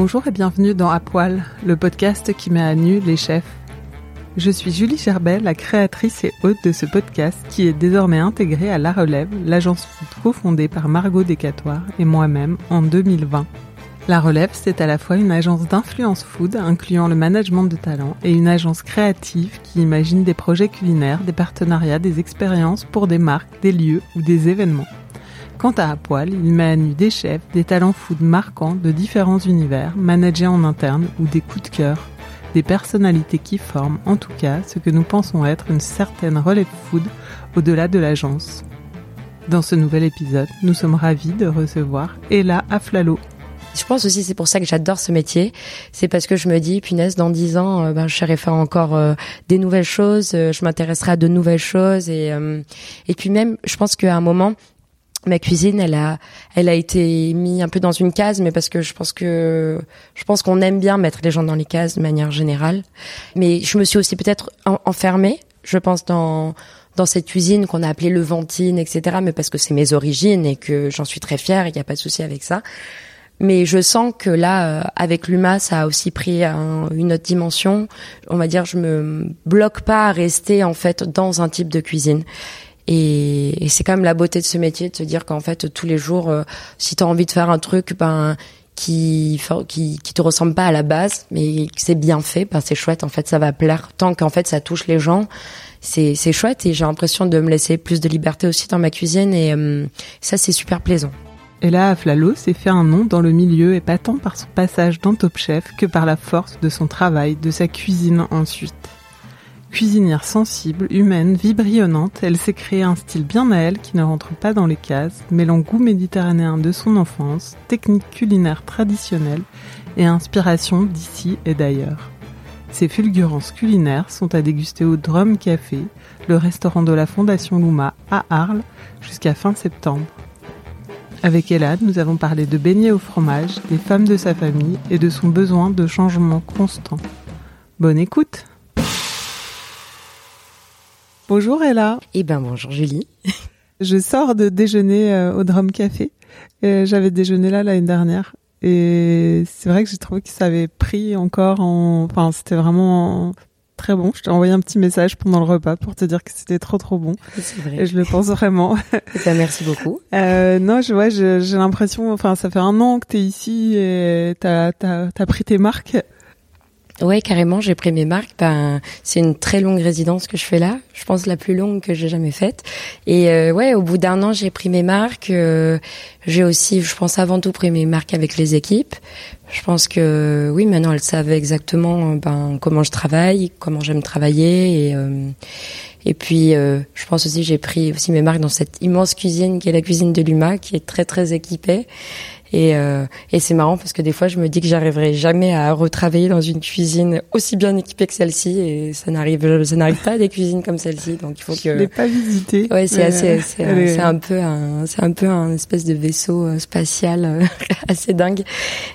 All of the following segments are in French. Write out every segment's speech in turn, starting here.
Bonjour et bienvenue dans À Poil, le podcast qui met à nu les chefs. Je suis Julie Gerbet, la créatrice et hôte de ce podcast qui est désormais intégré à La Relève, l'agence food cofondée par Margot Decatoire et moi-même en 2020. La Relève, c'est à la fois une agence d'influence food incluant le management de talent et une agence créative qui imagine des projets culinaires, des partenariats, des expériences pour des marques, des lieux ou des événements. Quant à Apoil, il met des chefs, des talents food marquants de différents univers, managés en interne ou des coups de cœur, des personnalités qui forment en tout cas ce que nous pensons être une certaine relève food au-delà de l'agence. Dans ce nouvel épisode, nous sommes ravis de recevoir Ella Aflalo. Je pense aussi c'est pour ça que j'adore ce métier. C'est parce que je me dis, punaise, dans dix ans, euh, ben, je serai faire encore euh, des nouvelles choses, euh, je m'intéresserai à de nouvelles choses et et puis même, je pense qu'à un moment, ma cuisine, elle a, elle a été mise un peu dans une case, mais parce que je pense que, je pense qu'on aime bien mettre les gens dans les cases de manière générale. Mais je me suis aussi peut-être enfermée, je pense dans dans cette cuisine qu'on a appelée Levantine, etc. Mais parce que c'est mes origines et que j'en suis très fière, il n'y a pas de souci avec ça. Mais je sens que là, euh, avec l'UMA, ça a aussi pris une autre dimension. On va dire, je me bloque pas à rester en fait dans un type de cuisine. Et, c'est quand même la beauté de ce métier de se dire qu'en fait tous les jours, euh, si tu as envie de faire un truc, ben qui, qui te ressemble pas à la base, mais c'est bien fait, ben c'est chouette. En fait, ça va plaire tant qu'en fait ça touche les gens. C'est c'est chouette et j'ai l'impression de me laisser plus de liberté aussi dans ma cuisine et euh, ça c'est super plaisant. Et là, Flalo s'est fait un nom dans le milieu et pas tant par son passage dans Top Chef que par la force de son travail, de sa cuisine ensuite. Cuisinière sensible, humaine, vibrillonnante, elle s'est créée un style bien à elle qui ne rentre pas dans les cases, mêlant goût méditerranéen de son enfance, technique culinaire traditionnelle et inspiration d'ici et d'ailleurs. Ces fulgurances culinaires sont à déguster au Drum Café, le restaurant de la Fondation Luma à Arles, jusqu'à fin septembre. Avec Elad, nous avons parlé de beignets au fromage, des femmes de sa famille et de son besoin de changement constant. Bonne écoute! Bonjour Ella. Eh ben bonjour Julie. Je sors de déjeuner euh, au Drum Café. J'avais déjeuné là l'année dernière et c'est vrai que j'ai trouvé que ça avait pris encore en enfin c'était vraiment très bon. Je t'ai envoyé un petit message pendant le repas pour te dire que c'était trop trop bon. C'est vrai. Et je le pense vraiment. Eh ben, merci beaucoup. Euh, non, je vois, j'ai l'impression, enfin, ça fait un an que t'es ici et t'as as, as pris tes marques. Ouais, carrément, j'ai pris mes marques. Ben, c'est une très longue résidence que je fais là. Je pense la plus longue que j'ai jamais faite. Et euh, ouais, au bout d'un an, j'ai pris mes marques. Euh, j'ai aussi, je pense avant tout, pris mes marques avec les équipes. Je pense que oui, maintenant elles savent exactement ben comment je travaille, comment j'aime travailler et euh, et puis euh, je pense aussi j'ai pris aussi mes marques dans cette immense cuisine qui est la cuisine de Luma, qui est très très équipée Et, euh, et c'est marrant parce que des fois, je me dis que j'arriverai jamais à retravailler dans une cuisine aussi bien équipée que celle-ci, et ça n'arrive, ça n'arrive pas à des cuisines comme celle-ci. Donc il faut que. Je l'ai pas visité. Ouais, c'est assez, c'est, c'est un peu un, c'est un peu un espèce de vaisseau euh, spatial euh, assez dingue.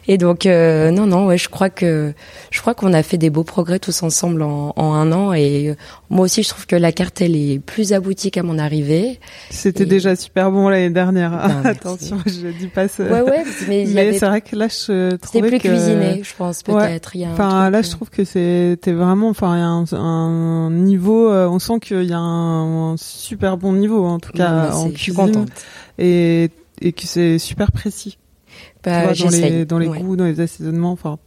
Et donc euh, non, non, ouais, je crois que, je crois qu'on a fait des beaux progrès tous ensemble en, en un an. Et moi aussi, je trouve que la carte elle est plus aboutie qu'à mon arrivée. C'était déjà super bon l'année dernière. Attention, je dis pas ça. Ouais, ouais mais, c'est vrai que là, je trouvais plus cuisiné, je pense peut-être. Enfin, là, je trouve que c'était vraiment, enfin, il y a un, niveau. Euh, on sent qu'il y a un, super bon niveau, en tout cas en cuisine, et et que c'est super précis. Bah, dans les dans les goûts, dans les assaisonnements, enfin.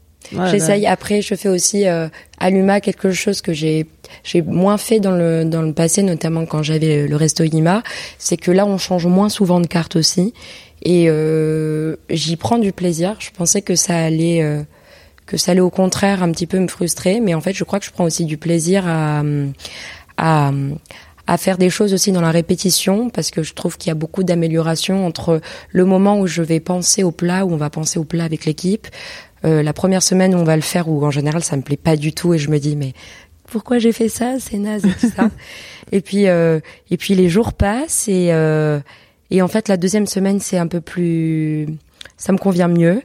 J'essaye. Après, je fais aussi euh, à l'UMA quelque chose que j'ai j'ai moins fait dans le dans le passé, notamment quand j'avais le resto Lima. C'est que là, on change moins souvent de carte aussi. Et euh, j'y prends du plaisir. Je pensais que ça allait euh, que ça allait au contraire un petit peu me frustrer, mais en fait, je crois que je prends aussi du plaisir à à à faire des choses aussi dans la répétition parce que je trouve qu'il y a beaucoup d'amélioration entre le moment où je vais penser au plat où on va penser au plat avec l'équipe euh, la première semaine où on va le faire où en général ça me plaît pas du tout et je me dis mais pourquoi j'ai fait ça c'est naze et tout ça? Et puis euh, et puis les jours passent et euh, et en fait, la deuxième semaine, c'est un peu plus, ça me convient mieux.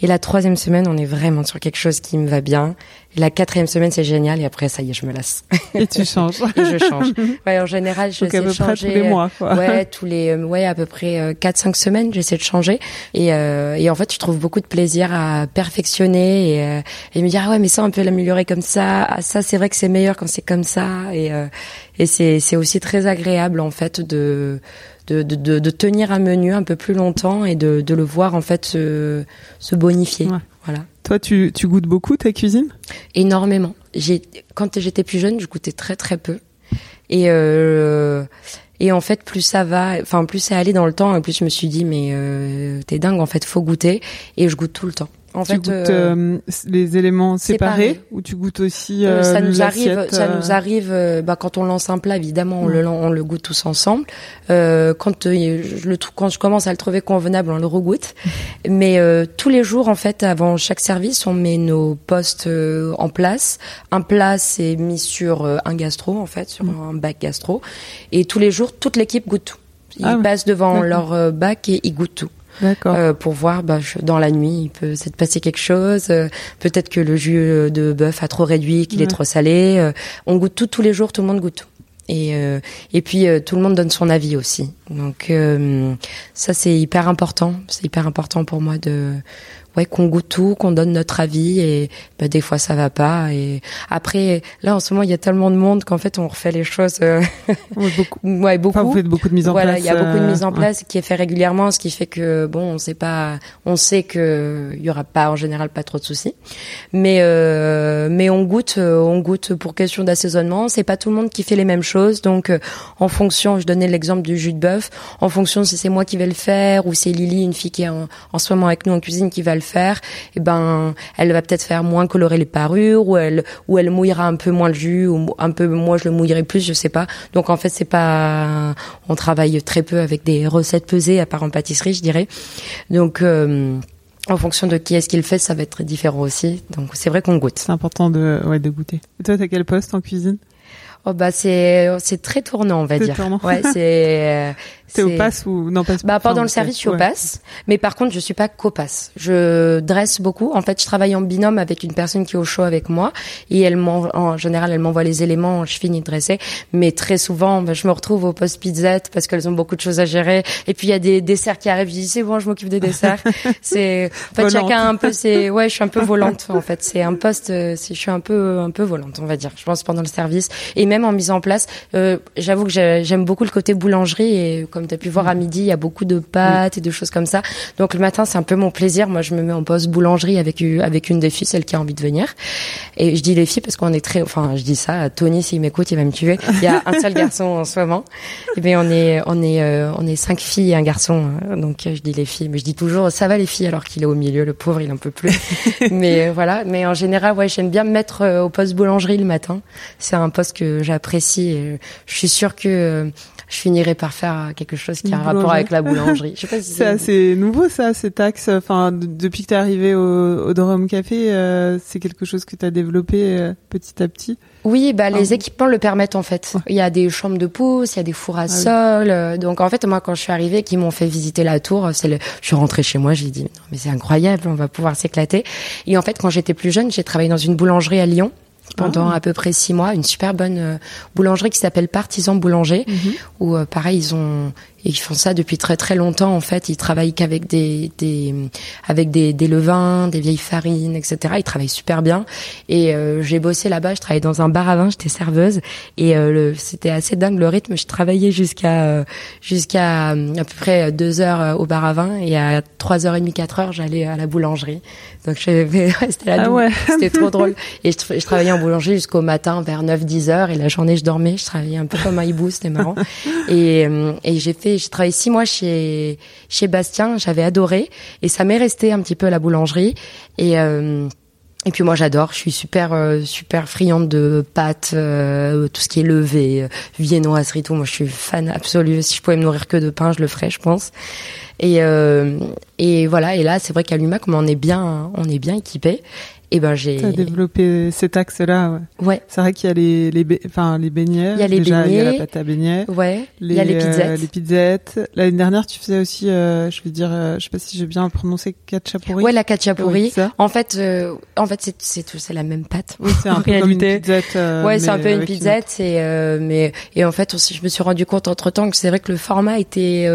Et la troisième semaine, on est vraiment sur quelque chose qui me va bien. Et la quatrième semaine, c'est génial. Et après, ça y est, je me lasse. Et tu changes. et je change. Ouais, en général, je sais changer. tous les mois, quoi. Ouais, tous les, euh, ouais, à peu près euh, quatre, cinq semaines, j'essaie de changer. Et, euh, et en fait, je trouve beaucoup de plaisir à perfectionner et, et me dire, ah ouais, mais ça, on peut l'améliorer comme ça. Ah, ça, c'est vrai que c'est meilleur quand c'est comme ça. Et, et c'est, c'est aussi très agréable, en fait, de, de, de, de, tenir un menu un peu plus longtemps et de, de le voir en fait se, se bonifier. Voilà. Toi, tu, tu goûtes beaucoup ta cuisine Énormément. J'ai quand j'étais plus jeune, je goûtais très très peu. Et euh, et en fait, plus ça va, enfin plus c'est allé dans le temps, et plus je me suis dit mais euh, t'es dingue en fait, faut goûter. Et je goûte tout le temps. En tu fait, goûtes euh, euh, les éléments séparés, ou tu goutes aussi euh, ça nous arrive ça nous arrive bah, quand on lance un plat évidemment on le on le goûte tous ensemble. Quand je le quand je commence à le trouver convenable on le regoute. Mais tous les jours en fait avant chaque service on met nos postes en place. Un plat c'est mis sur un gastro en fait sur mm. un bac gastro. Et tous les jours toute l'équipe goûte tout. Ils ah passent devant leur bac et ils goûtent tout euh, pour voir bah, dans la nuit il peut s'être passé quelque chose euh, peut-être que le jus euh, de bœuf a trop réduit qu'il est trop salé euh, on goûte tout tous les jours tout le monde goûte. Tout et et puis tout le monde donne son avis aussi. Donc ça c'est hyper important c'est hyper important pour moi de ouais qu'on goûte tout, qu'on donne notre avis et bah, des fois ça va pas et après là en ce moment il y a tellement de monde qu'en fait on refait les choses euh... beaucoup. ouais beaucoup. vous faites beaucoup de mise en voilà, place. il y a beaucoup de mise en euh, place qui est fait régulièrement ce qui fait que bon on sait pas on sait que il y aura pas en général pas trop de soucis. Mais euh, mais on goûte euh, on goûte pour question d'assaisonnement, c'est pas tout le monde qui fait les mêmes choses donc euh, en fonction, je donnais l'exemple du jus de bœuf, en fonction si c'est moi qui vais le faire ou c'est Lily une fille qui est en, en ce moment avec nous en cuisine qui va le faire, et eh ben elle va peut-être faire moins colorer les parures ou elle ou elle mouillera un peu moins le jus ou un peu moi je le mouillerai plus, je sais pas. Donc en fait c'est pas on travaille très peu avec des recettes pesées à part en pâtisserie, je dirais. Donc euh, en fonction de qui est-ce qu'il fait, ça va être différent aussi. Donc c'est vrai qu'on goûte. C'est important de ouais de goûter. Et toi t'as quel poste en cuisine? Oh bah c'est c'est très tournant on va dire. Tournant. Ouais c'est T'es au pass ou non pas Bah pendant le service, je suis au pass, mais par contre, je suis pas copasse. Je dresse beaucoup. En fait, je travaille en binôme avec une personne qui est au chaud avec moi et elle en général, elle m'envoie les éléments, je finis de dresser, mais très souvent, bah, je me retrouve au poste pizzette parce qu'elles ont beaucoup de choses à gérer et puis il y a des desserts qui arrivent, je dis c'est bon, je m'occupe des desserts. c'est en fait chacun un peu c'est ouais, je suis un peu volante en fait, c'est un poste euh, je suis un peu un peu volante, on va dire. Je pense pendant le service et même en mise en place, euh, j'avoue que j'aime beaucoup le côté boulangerie et comme tu as pu voir à midi, il y a beaucoup de pâtes et de choses comme ça. Donc le matin, c'est un peu mon plaisir. Moi, je me mets en poste boulangerie avec avec une des filles, celle qui a envie de venir. Et je dis les filles parce qu'on est très, enfin, je dis ça. À Tony, s'il m'écoute, il va me tuer. Il y a un seul garçon en ce moment. Et bien, on est on est euh, on est cinq filles et un garçon. Donc je dis les filles, mais je dis toujours ça va les filles alors qu'il est au milieu, le pauvre, il en peut plus. mais euh, voilà. Mais en général, ouais, j'aime bien me mettre euh, au poste boulangerie le matin. C'est un poste que j'apprécie. Je suis sûre que je finirai par faire quelque chose qui a un rapport avec la boulangerie. Si c'est assez nouveau ça, ces taxes. Enfin, depuis que tu es arrivé au, au Drum Café, euh, c'est quelque chose que tu as développé euh, petit à petit. Oui, bah les ah. équipements le permettent en fait. Il y a des chambres de pouce, il y a des fours à ah sol. Euh, donc en fait, moi quand je suis arrivée, qui m'ont fait visiter la tour, c'est le... je suis rentrée chez moi, j'ai dit non mais c'est incroyable, on va pouvoir s'éclater. Et en fait, quand j'étais plus jeune, j'ai travaillé dans une boulangerie à Lyon pendant ah. à peu près six mois, une super bonne euh, boulangerie qui s'appelle Partisan Boulanger, mhm. où euh, pareil ils ont ils font ça depuis très très longtemps en fait. Ils travaillent qu'avec des, des avec des, des levains, des vieilles farines, etc. Ils travaillent super bien. Et euh, j'ai bossé là-bas. Je travaillais dans un bar à vin. J'étais serveuse et c'était assez dingue le rythme. Je travaillais jusqu'à jusqu'à à peu près deux heures au bar à vin et à trois heures et demie, quatre heures, j'allais à la boulangerie. Donc ouais, c'était la ah C'était trop drôle. Et je, je travaillais en boulangerie jusqu'au matin vers 9-10 heures et la journée je dormais. Je travaillais un peu comme un hibou, c'était marrant. et, euh, et j'ai fait, j'ai travaillé six mois chez chez Bastien. J'avais adoré et ça m'est resté un petit peu à la boulangerie et euh, et puis moi j'adore, je suis super euh, super friande de pâtes, tout ce qui est levé, viennoiserie, tout. Moi je suis fan absolu. Si je pouvais me nourrir que de pain, je le ferais, je pense. Et et voilà. Et là c'est vrai qu'à l'UMA, comme on est bien on est bien équipé, et eh ben j'ai développé cet axe-là. Ouais. ouais. C'est vrai qu'il y a les les enfin les beignets. Il y a les beignets. Il y a la pâte à beignets. Ouais. il y a les pizzettes. Euh, les pizzettes. L'année dernière, tu faisais aussi, euh, je veux dire, euh, je sais pas si j'ai bien prononcé katchapuri. Ouais, la katchapuri. en fait, euh, en fait, c'est c'est tout, c'est la même pâte. Oui, c'est un peu comme une pizzette. ouais, c'est un peu une pizzette. C'est mais et en fait, aussi, je me suis rendu compte entre temps que c'est vrai que le format était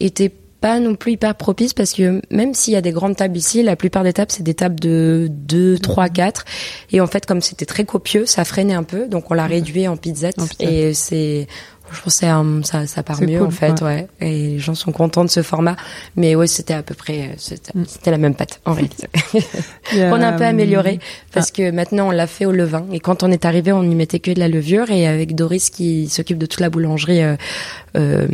était pas non plus hyper propice parce que même s'il y a des grandes tables ici, la plupart des tables c'est des tables de 2, 3, 4 et en fait comme c'était très copieux, ça freinait un peu. Donc on l'a réduit en pizzette. Et c'est je pense que ça, ça part mieux en fait, ouais. Et les gens sont contents de ce format. Mais ouais, c'était à peu près, c'était mm. la même pâte en réalité. on a un peu amélioré parce ah. que maintenant on l'a fait au levain. Et quand on est arrivé, on n'y mettait que de la levure. Et avec Doris qui s'occupe de toute la boulangerie euh, euh,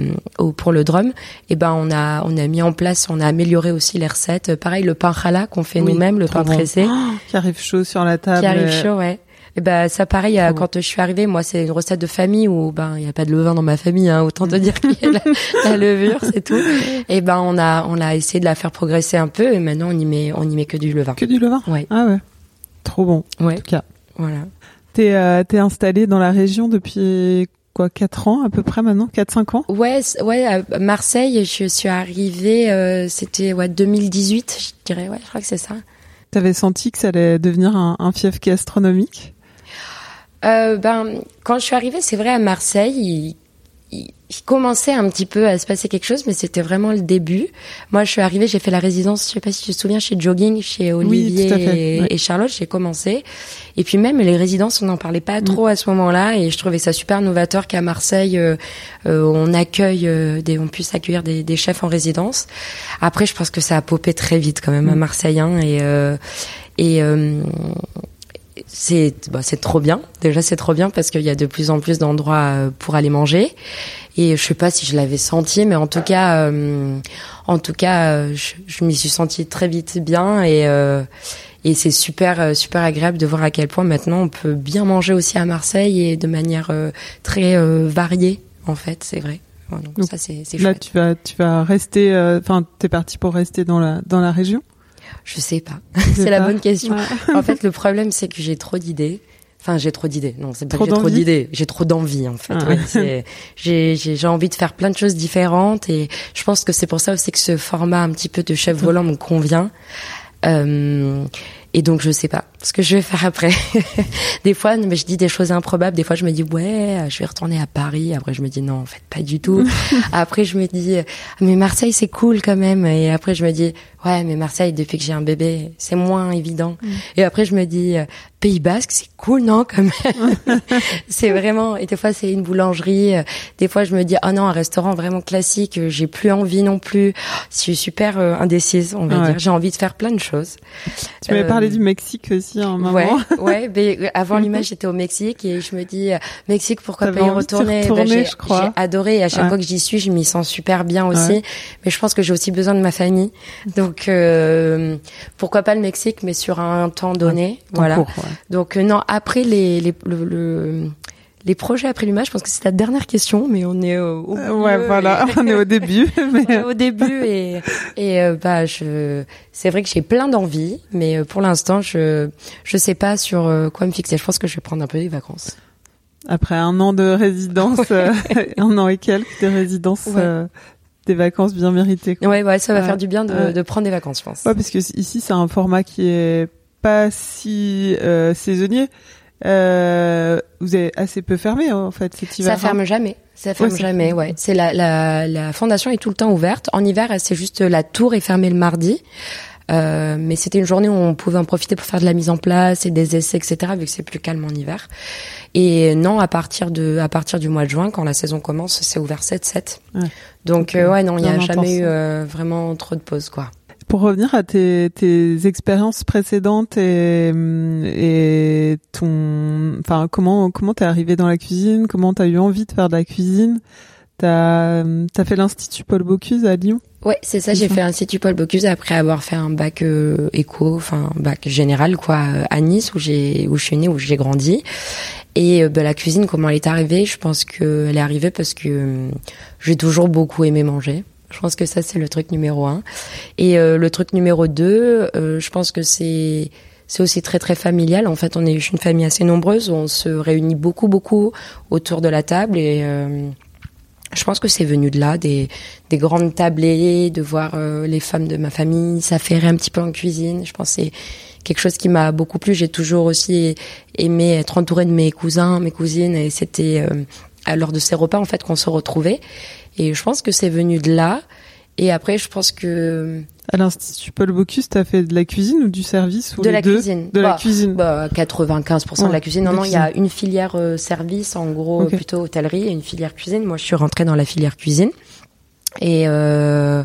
pour le drum, et eh ben on a on a mis en place, on a amélioré aussi les recettes. Pareil, le pain challah qu'on fait nous-mêmes, le pain pressé, qui arrive chaud sur la table. Qui arrive chaud, ouais. Et ben ça pareil quand je suis arrivée, moi c'est une recette de famille où ben il y a pas de levain dans ma famille, hein, autant te dire qu'il y a la, levure, c'est tout. Et ben on a on a essayé de la faire progresser un peu et maintenant on y met on y met que du levain. Que du levain? Ouais. Ah ouais. Trop bon. Ouais. En tout cas. Voilà. T'es euh, t'es installé dans la région depuis quoi 4 ans à peu près maintenant? 4 5 ans? Ouais ouais à Marseille je suis arrivée euh, c'était ouais 2018 je dirais ouais je crois que c'est ça. T'avais senti que ça allait devenir un, un fief gastronomique? Euh, ben, quand je suis arrivée, c'est vrai à Marseille, il, commençait un petit peu à se passer quelque chose, mais c'était vraiment le début. Moi, je suis arrivée, j'ai fait la résidence, je sais pas si tu te souviens, chez Jogging, chez Olivier et, Charlotte, j'ai commencé. Et puis même les résidences, on n'en parlait pas trop à ce moment-là, et je trouvais ça super novateur qu'à Marseille, euh, euh, on accueille, euh, des, on puisse accueillir des, des, chefs en résidence. Après, je pense que ça a popé très vite quand même à mm. Marseille, hein, et et c'est bah, c'est trop bien. Déjà, c'est trop bien parce qu'il y a de plus en plus d'endroits euh, pour aller manger. Et je sais pas si je l'avais senti, mais en tout cas, euh, en tout cas, euh, je, je m'y suis sentie très vite bien et et c'est super super agréable de voir à quel point maintenant on peut bien manger aussi à Marseille et de manière très variée en fait, c'est vrai. donc, ça c'est Là, tu vas tu vas rester. Enfin, t'es parti pour rester dans la dans la région? Je sais pas. c'est la bonne question. en fait, le problème, c'est que j'ai trop d'idées. Enfin, j'ai trop d'idées. Non, c'est pas que j'ai trop d'idées. J'ai trop d'envie, en fait. Ah. j'ai, j'ai envie de faire plein de choses différentes et je pense que c'est pour ça aussi que ce format un petit peu de chef volant me convient. Euh, et donc je sais pas ce que je vais faire après. des fois, mais je dis des choses improbables. Des fois, je me dis ouais, je vais retourner à Paris. Après, je me dis non, en fait, pas du tout. après, je me dis mais Marseille, c'est cool quand même. Et après, je me dis ouais, mais Marseille, depuis que j'ai un bébé, c'est moins évident. Mm. Et après, je me dis Pays Basque, c'est cool, non quand même. c'est vraiment. Et des fois, c'est une boulangerie. Des fois, je me dis oh non, un restaurant vraiment classique. J'ai plus envie non plus. Je suis super euh, indécise, on va dire. J'ai envie de faire plein de choses. Tu m'avais parlé du Mexique aussi un moment. Ouais, ouais. Mais euh, avant l'image, j'étais au Mexique et je me dis euh, Mexique, pourquoi pas y retourner, bah, J'ai adoré et à chaque fois que j'y suis, je m'y sens super bien aussi. Mais je pense que j'ai aussi besoin de ma famille. Donc euh, pourquoi pas le Mexique, mais sur un temps donné, voilà. Donc non, après les, les le, les projets après l'image, je pense que c'est la dernière question, mais on est au, euh, ouais, voilà, on est au début. Mais... au début et et euh, bah je, c'est vrai que j'ai plein d'envies, mais pour l'instant je je sais pas sur quoi me fixer. Je pense que je vais prendre un peu des vacances. Après un an de résidence, un an et quelques de résidence. des vacances bien méritées. Ouais, ouais, ça va faire du bien de, de, prendre des vacances, je pense. Ouais, parce que ici c'est un format qui est pas si euh, saisonnier. Euh, vous avez assez peu fermé en fait cet hiver. Ça ferme jamais. Ça ferme jamais, ouais. C'est la, la, la fondation est tout le temps ouverte. En hiver, c'est juste la tour est fermée le mardi. Euh, mais c'était une journée où on pouvait en profiter pour faire de la mise en place et des essais, etc. Vu que c'est plus calme en hiver. Et non, à partir de, à partir du mois de juin, quand la saison commence, c'est ouvert 7-7. Donc euh, ouais, non, il n'y a jamais eu euh, vraiment trop de pauses, quoi. Pour revenir à tes, tes expériences précédentes et, et ton, enfin comment comment t'es arrivé dans la cuisine, comment t'as eu envie de faire de la cuisine, t'as as fait l'institut Paul Bocuse à Lyon? Ouais, c'est ça. J'ai fait l'institut Paul Bocuse après avoir fait un bac euh, éco, enfin bac général quoi, à Nice où j'ai où je suis née, où j'ai grandi. Et euh, bah, la cuisine, comment elle est arrivée? Je pense qu'elle est arrivée parce que euh, j'ai toujours beaucoup aimé manger. Je pense que ça, c'est le truc numéro un. Et euh, le truc numéro deux, euh, je pense que c'est c'est aussi très très familial. En fait, on est une famille assez nombreuse. On se réunit beaucoup beaucoup autour de la table et euh, je pense que c'est venu de là, des, des grandes tablées, de voir les femmes de ma famille s'affairer un petit peu en cuisine. Je pense que c'est quelque chose qui m'a beaucoup plu. J'ai toujours aussi aimé être entourée de mes cousins, mes cousines, et c'était à lors de ces repas en fait qu'on se retrouvait. Et je pense que c'est venu de là. Et après, je pense que à l'Institut Paul Bocuse, t'as fait de la cuisine ou du service ou De la cuisine. De la bah, cuisine. Bah, 95% de la cuisine. Non, non, il y a une filière euh, service, en gros, plutôt hôtellerie, et une filière cuisine. Moi, je suis rentrée dans la filière cuisine. Et euh,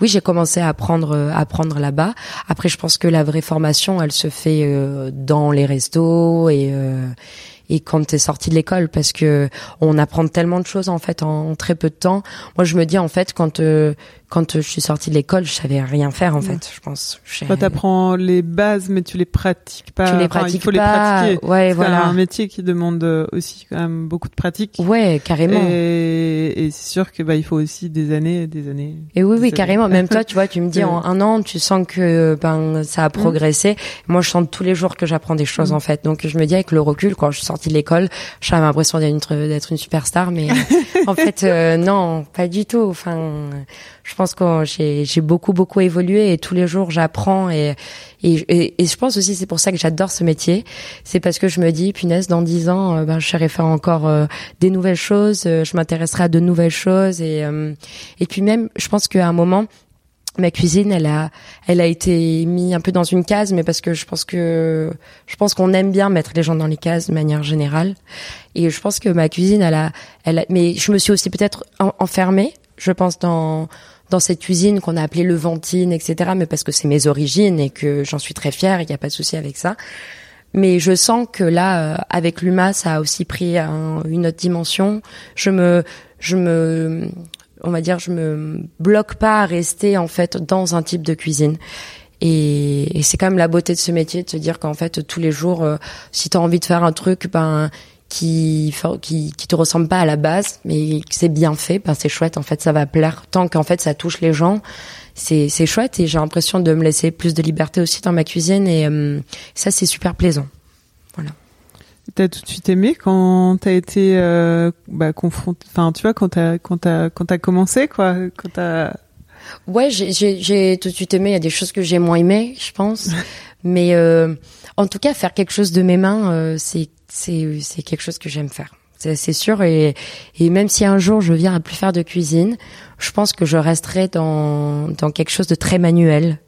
oui, j'ai commencé à apprendre, à apprendre là-bas. Après, je pense que la vraie formation, elle se fait euh, dans les restos et euh, et quand t'es sorti de l'école parce que on apprend tellement de choses en fait en, très peu de temps. Moi, je me dis en fait quand euh, quand je suis sortie de l'école, je savais rien faire en fait, je pense. Toi, t'apprends les bases, mais tu les pratiques pas. Tu les pratiques il faut pas. les pratiquer. Ouais, voilà. C'est un métier qui demande aussi quand même beaucoup de pratique. Ouais, carrément. Et, et c'est sûr que bah il faut aussi des années, des années. Et oui, oui, carrément. Même toi, tu vois, tu me dis en un an, tu sens que ben ça a mmh. progressé. Moi, je sens tous les jours que j'apprends des choses mmh. en fait. Donc, je me dis avec le recul, quand je suis sortie de l'école, j'avais l'impression d'être une, une superstar, mais en fait, euh, non, pas du tout. Enfin je pense que j'ai beaucoup beaucoup évolué et tous les jours j'apprends et, et, je pense aussi c'est pour ça que j'adore ce métier c'est parce que je me dis punaise dans dix ans euh, ben je serai faire encore euh, des nouvelles choses euh, je m'intéresserai à de nouvelles choses et et puis même je pense qu'à un moment ma cuisine, elle a, elle a été mise un peu dans une case, mais parce que je pense que, je pense qu'on aime bien mettre les gens dans les cases de manière générale. Et je pense que ma cuisine, elle a, elle a, mais je me suis aussi peut-être enfermée, je pense dans, dans cette cuisine qu'on a appelée Levantine, etc. Mais parce que c'est mes origines et que j'en suis très fière, il n'y a pas de souci avec ça. Mais je sens que là, euh, avec l'UMA, ça a aussi pris une autre dimension. Je me, je me, on va dire, je me bloque pas à rester en fait dans un type de cuisine. Et, et c'est quand même la beauté de ce métier de se dire qu'en fait tous les jours, euh, si tu as envie de faire un truc, ben qui, qui qui te ressemble pas à la base, mais c'est bien fait, ben c'est chouette. En fait, ça va plaire tant qu'en fait ça touche les gens. C'est c'est chouette et j'ai l'impression de me laisser plus de liberté aussi dans ma cuisine et euh, ça c'est super plaisant. Voilà. T'as tout de suite aimé quand t'as été euh, bah, confronté, enfin tu vois quand t'as quand t'as quand t'as commencé quoi, quand t'as. Ouais, j'ai j'ai tout de suite aimé. Il y a des choses que j'ai moins aimé, je pense, mais euh, en tout cas faire quelque chose de mes mains, euh, c'est c'est quelque chose que j'aime faire. C'est sûr. Et et même si un jour je viens à plus faire de cuisine, je pense que je resterai dans dans quelque chose de très manuel.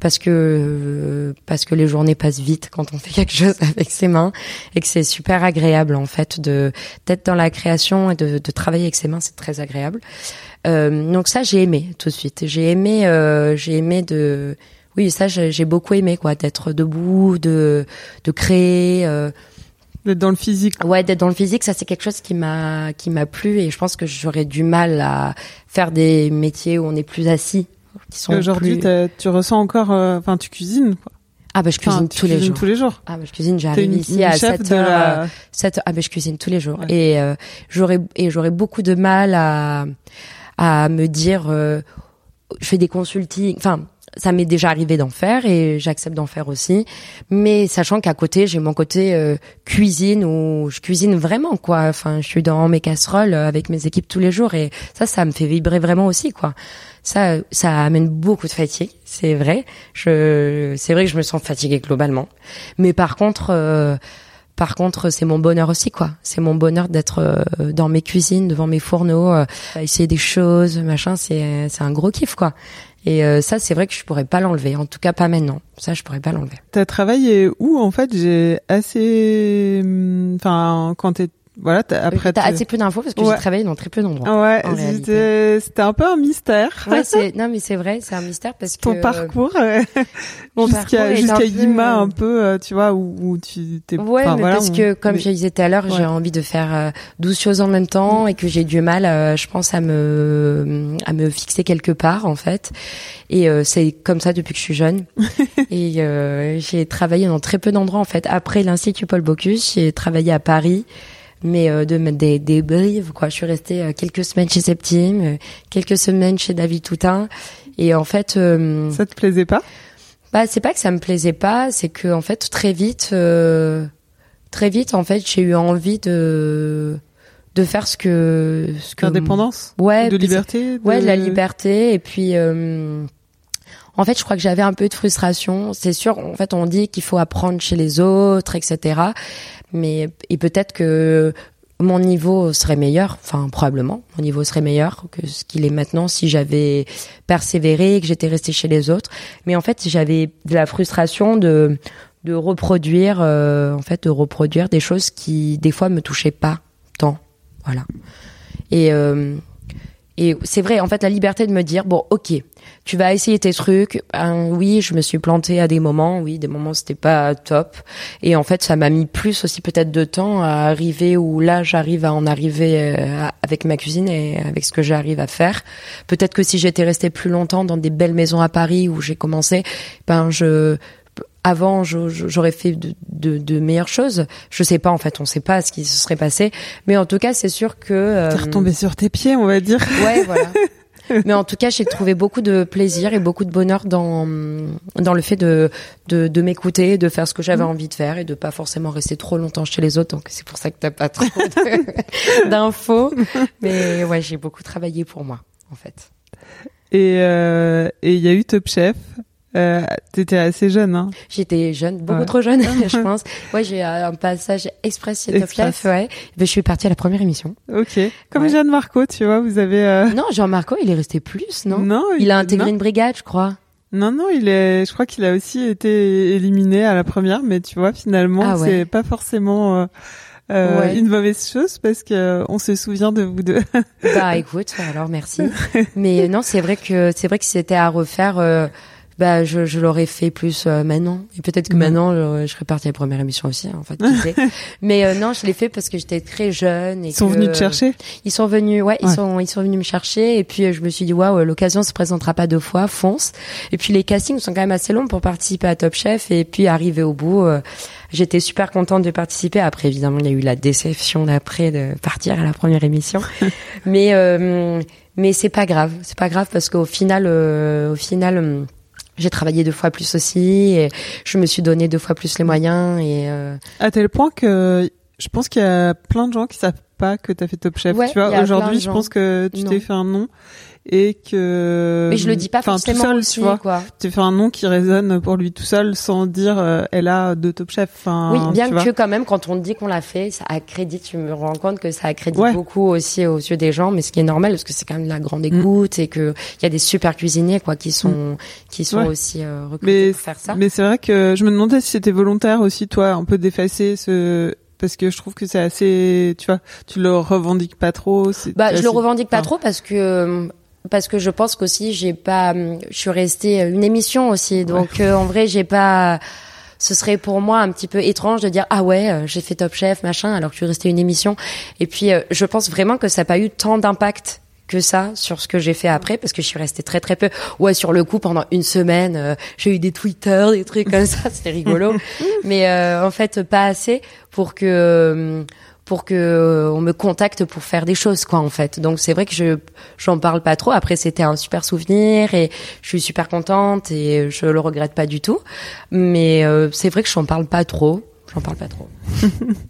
Parce que parce que les journées passent vite quand on fait quelque chose avec ses mains. Et que c'est super agréable en fait de d'être dans la création et de, de travailler avec ses mains c'est très agréable. Euh, donc ça j'ai aimé tout de suite. J'ai aimé euh, j'ai aimé de oui ça j'ai beaucoup aimé quoi d'être debout de de créer euh, D'être dans le physique. Ouais, d'être dans le physique, ça c'est quelque chose qui m'a qui m'a plu et je pense que j'aurais du mal à faire des métiers où on est plus assis. Aujourd'hui, tu ressens encore, euh, enfin, tu cuisines. Quoi. Ah bah je cuisine Enfin, tous les jours. tous les jours. Ah bah je cuisine, j'arrive ici à chef 7 de heures. la... euh, 7 ah ben je cuisine tous les jours Ouais. et euh, j'aurais et j'aurais beaucoup de mal à à me dire euh, je fais des consultings enfin ça m'est déjà arrivé d'en faire et j'accepte d'en faire aussi. Mais sachant qu'à côté j'ai mon côté euh, cuisine où je cuisine vraiment quoi. Enfin je suis dans mes casseroles euh, avec mes équipes tous les jours et ça ça me fait vibrer vraiment aussi quoi. Ça ça amène beaucoup de fatigue c'est vrai. Je c'est vrai que je me sens fatiguée globalement. Mais par contre euh, par contre, c'est mon bonheur aussi, quoi. C'est mon bonheur d'être euh, dans mes cuisines, devant mes fourneaux, euh, essayer des choses, machin. C'est c'est un gros kiff, quoi. Et euh, ça, c'est vrai que je pourrais pas l'enlever. En tout cas, pas maintenant. Ça, je pourrais pas l'enlever. T'as travaillé où en fait? J'ai assez, hum, enfin quand t'es, voilà, t'as- après. T'as assez peu d'infos parce que Ouais. j'ai travaillé dans très peu d'endroits. Ouais, en réalité. c'était c'était un peu un mystère. Ouais, c'est non, mais c'est vrai, c'est un mystère parce que Ton parcours euh, jusqu'à jusqu'à un peu, Yima euh, un peu, euh, tu vois, où, où tu t'es. Ouais, mais voilà, parce on- que comme mais- je disais tout à l'heure, j'ai Ouais. envie de faire euh, 12 choses en même temps et que j'ai du mal, euh, je pense, à me à me fixer quelque part en fait. Et euh, c'est comme ça depuis que je suis jeune. et euh, j'ai travaillé dans très peu d'endroits en fait. Après l'Institut Paul Bocuse, j'ai travaillé à Paris. Mais euh, de mettre des, des brives, quoi. Je suis restée euh, quelques semaines chez Septime, euh, quelques semaines chez David Toutain. Et en fait, euh, Ça te plaisait pas? Bah, c'est pas que ça me plaisait pas, c'est que en fait très vite, euh, très vite en fait, j'ai eu envie de de faire ce que ce que D'indépendance ouais, De liberté? C'est- ouais, de la de- liberté. Et puis euh, en fait, je crois que j'avais un peu de frustration. C'est sûr, en fait, on dit qu'il faut apprendre chez les autres, etc. Mais et peut-être que mon niveau serait meilleur, enfin probablement, mon niveau serait meilleur que ce qu'il est maintenant si j'avais persévéré que j'étais restée chez les autres. Mais en fait, j'avais de la frustration de de reproduire, euh, en fait, de reproduire des choses qui des fois me touchaient pas tant, voilà. Et euh, et c'est vrai, en fait, la liberté de me dire bon, ok, tu vas essayer tes trucs. Ben, oui, je me suis plantée à des moments. Oui, des moments c'était pas top. Et en fait, ça m'a mis plus aussi peut-être de temps à arriver où là, j'arrive à en arriver euh, avec ma cuisine et avec ce que j'arrive à faire. Peut-être que si j'étais restée plus longtemps dans des belles maisons à Paris où j'ai commencé, ben je avant j'aurais fait de, de, de meilleures choses. Je sais pas en fait, on sait pas ce qui se serait passé, mais en tout cas c'est sûr que euh, T'es retombé sur tes pieds, on va dire. Ouais, voilà. Mais en tout cas, j'ai trouvé beaucoup de plaisir et beaucoup de bonheur dans dans le fait de de, de m'écouter, de faire ce que j'avais envie de faire et de pas forcément rester trop longtemps chez les autres. Donc c'est pour ça que t'as pas trop d'infos. Mais ouais, j'ai beaucoup travaillé pour moi, en fait. Et euh, et il y a eu Top Chef. Euh, T'étais assez jeune, hein. J'étais jeune, beaucoup Ouais. trop jeune, je pense. Ouais, j'ai euh, un passage express chez Top. Chef, ouais. Mais je suis partie à la première émission. Ok. Comme Ouais. Jeanne Marco, tu vois, vous avez. euh, Non, Jean-Marco, il est resté plus, non, non Il a intégré non. une brigade, je crois. Non, non, il est. Je crois qu'il a aussi été éliminé à la première, mais tu vois, finalement, Ah ouais. c'est pas forcément euh, euh, Ouais. une mauvaise chose parce que euh, on se souvient de vous deux. Bah écoute, alors merci. Mais non, c'est vrai que c'est vrai que c'était à refaire, euh, bah je, je l'aurais fait plus euh, maintenant. Et peut-être que Ouais. maintenant je, je serais partie à la première émission aussi, hein, en fait. Mais euh, non, je l'ai fait parce que j'étais très jeune. Et Ils sont que- venus te chercher? Ils sont venus, ouais, ils sont ils sont venus me chercher. Et puis euh, je me suis dit waouh, l'occasion se présentera pas deux fois, fonce. Et puis les castings sont quand même assez longs pour participer à Top Chef. Et puis arriver au bout. euh, J'étais super contente de participer. Après, évidemment, il y a eu la déception d'après de partir à la première émission. mais euh, mais c'est pas grave. C'est pas grave parce qu'au final, euh, au final, euh, j'ai travaillé deux fois plus aussi. Et je me suis donné deux fois plus les moyens. Et euh, À tel point que je pense qu'il y a plein de gens qui savent pas que t'as fait Top Chef. Ouais, tu vois, aujourd'hui, je pense que tu t'es fait un nom et que. mais je le dis pas enfin, tout forcément seul, aussi, tu vois. quoi. Tu t'es fait un nom qui résonne pour lui tout seul sans dire euh, elle a de Top Chef. Enfin, Oui, bien tu vois. que quand même, quand on dit qu'on l'a fait, ça accrédite, je me rends compte que ça accrédite Ouais. beaucoup aussi aux yeux des gens, mais ce qui est normal parce que c'est quand même de la grande écoute et que il y a des super cuisiniers quoi qui sont qui sont Mm. Ouais. aussi euh, recrutés Mais, pour faire ça. mais c'est vrai que je me demandais si c'était volontaire aussi, toi, un peu d'effacer ce. Parce que je trouve que c'est assez. Tu vois, tu le revendiques pas trop. Bah, je le revendique pas trop parce que parce que je pense qu'aussi j'ai pas, je suis restée une émission aussi, donc euh, en vrai j'ai pas. Ce serait pour moi un petit peu étrange de dire ah ouais euh, j'ai fait Top Chef machin alors que je suis restée une émission et puis euh, je pense vraiment que ça n'a pas eu tant d'impact que ça sur ce que j'ai fait après parce que je suis restée très très peu. Ouais, sur le coup pendant une semaine, euh, j'ai eu des Twitter, des trucs comme ça, c'était rigolo. Mais euh, en fait, pas assez pour que euh, pour que on me contacte pour faire des choses quoi en fait. Donc c'est vrai que je j'en parle pas trop. Après c'était un super souvenir et je suis super contente et je le regrette pas du tout. Mais c'est vrai que j'en parle pas trop. J'en parle pas trop.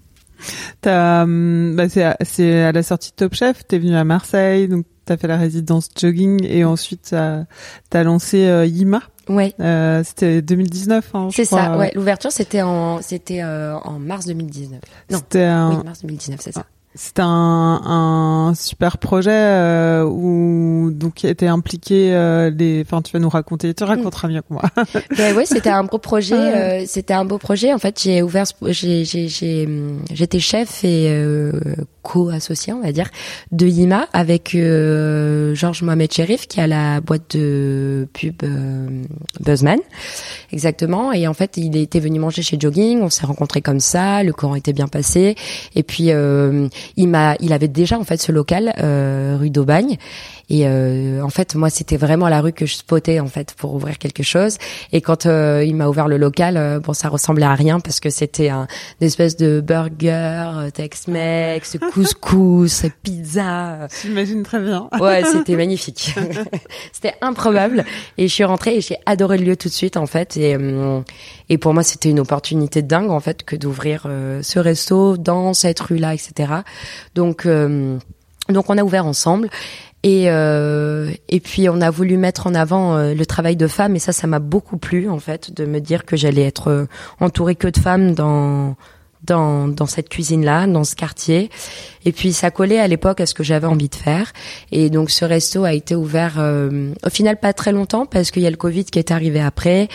T'as, hum, bah c'est, à, c'est à la sortie de Top Chef, t'es venu à Marseille, donc t'as fait la résidence jogging et ensuite t'as, as lancé euh, Yima. Ouais. Euh, c'était 2019. Hein, c'est ça. Ouais. L'ouverture c'était en c'était euh, en mars 2019. Non. C'était oui, mars 2019, c'est ça. C'était un, un, super projet euh, où donc était impliqué euh, les. Enfin, tu vas nous raconter. Tu raconteras mieux que moi. ben oui, c'était un beau projet. Euh, c'était un beau projet. En fait, j'ai ouvert. J'ai j'ai j'étais chef et euh, co-associé, on va dire, de Yima avec euh, Georges Mohamed Cherif qui a la boîte de pub Buzzman, exactement. Et en fait, il était venu manger chez Jogging. On s'est rencontrés comme ça. Le courant était bien passé. Et puis il m'a, il avait déjà en fait ce local euh, rue d'Aubagne. Et euh, en fait, moi, c'était vraiment la rue que je spotais en fait pour ouvrir quelque chose. Et quand euh, il m'a ouvert le local, bon, ça ressemblait à rien parce que c'était un une espèce de burger, Tex-Mex, couscous, pizza. J'imagine très bien. ouais, c'était magnifique. c'était improbable. Et je suis rentrée et j'ai adoré le lieu tout de suite en fait. Et et pour moi, c'était une opportunité dingue en fait que d'ouvrir ce resto dans cette rue-là, etc. Donc, euh, donc on a ouvert ensemble. Et euh, et puis on a voulu mettre en avant euh, le travail de femmes et ça ça m'a beaucoup plu en fait de me dire que j'allais être entourée que de femmes dans dans, dans cette cuisine-là, dans ce quartier. Et puis ça collait à l'époque à ce que j'avais envie de faire. Et donc ce resto a été ouvert euh, au final pas très longtemps parce qu'il y a le Covid qui est arrivé après,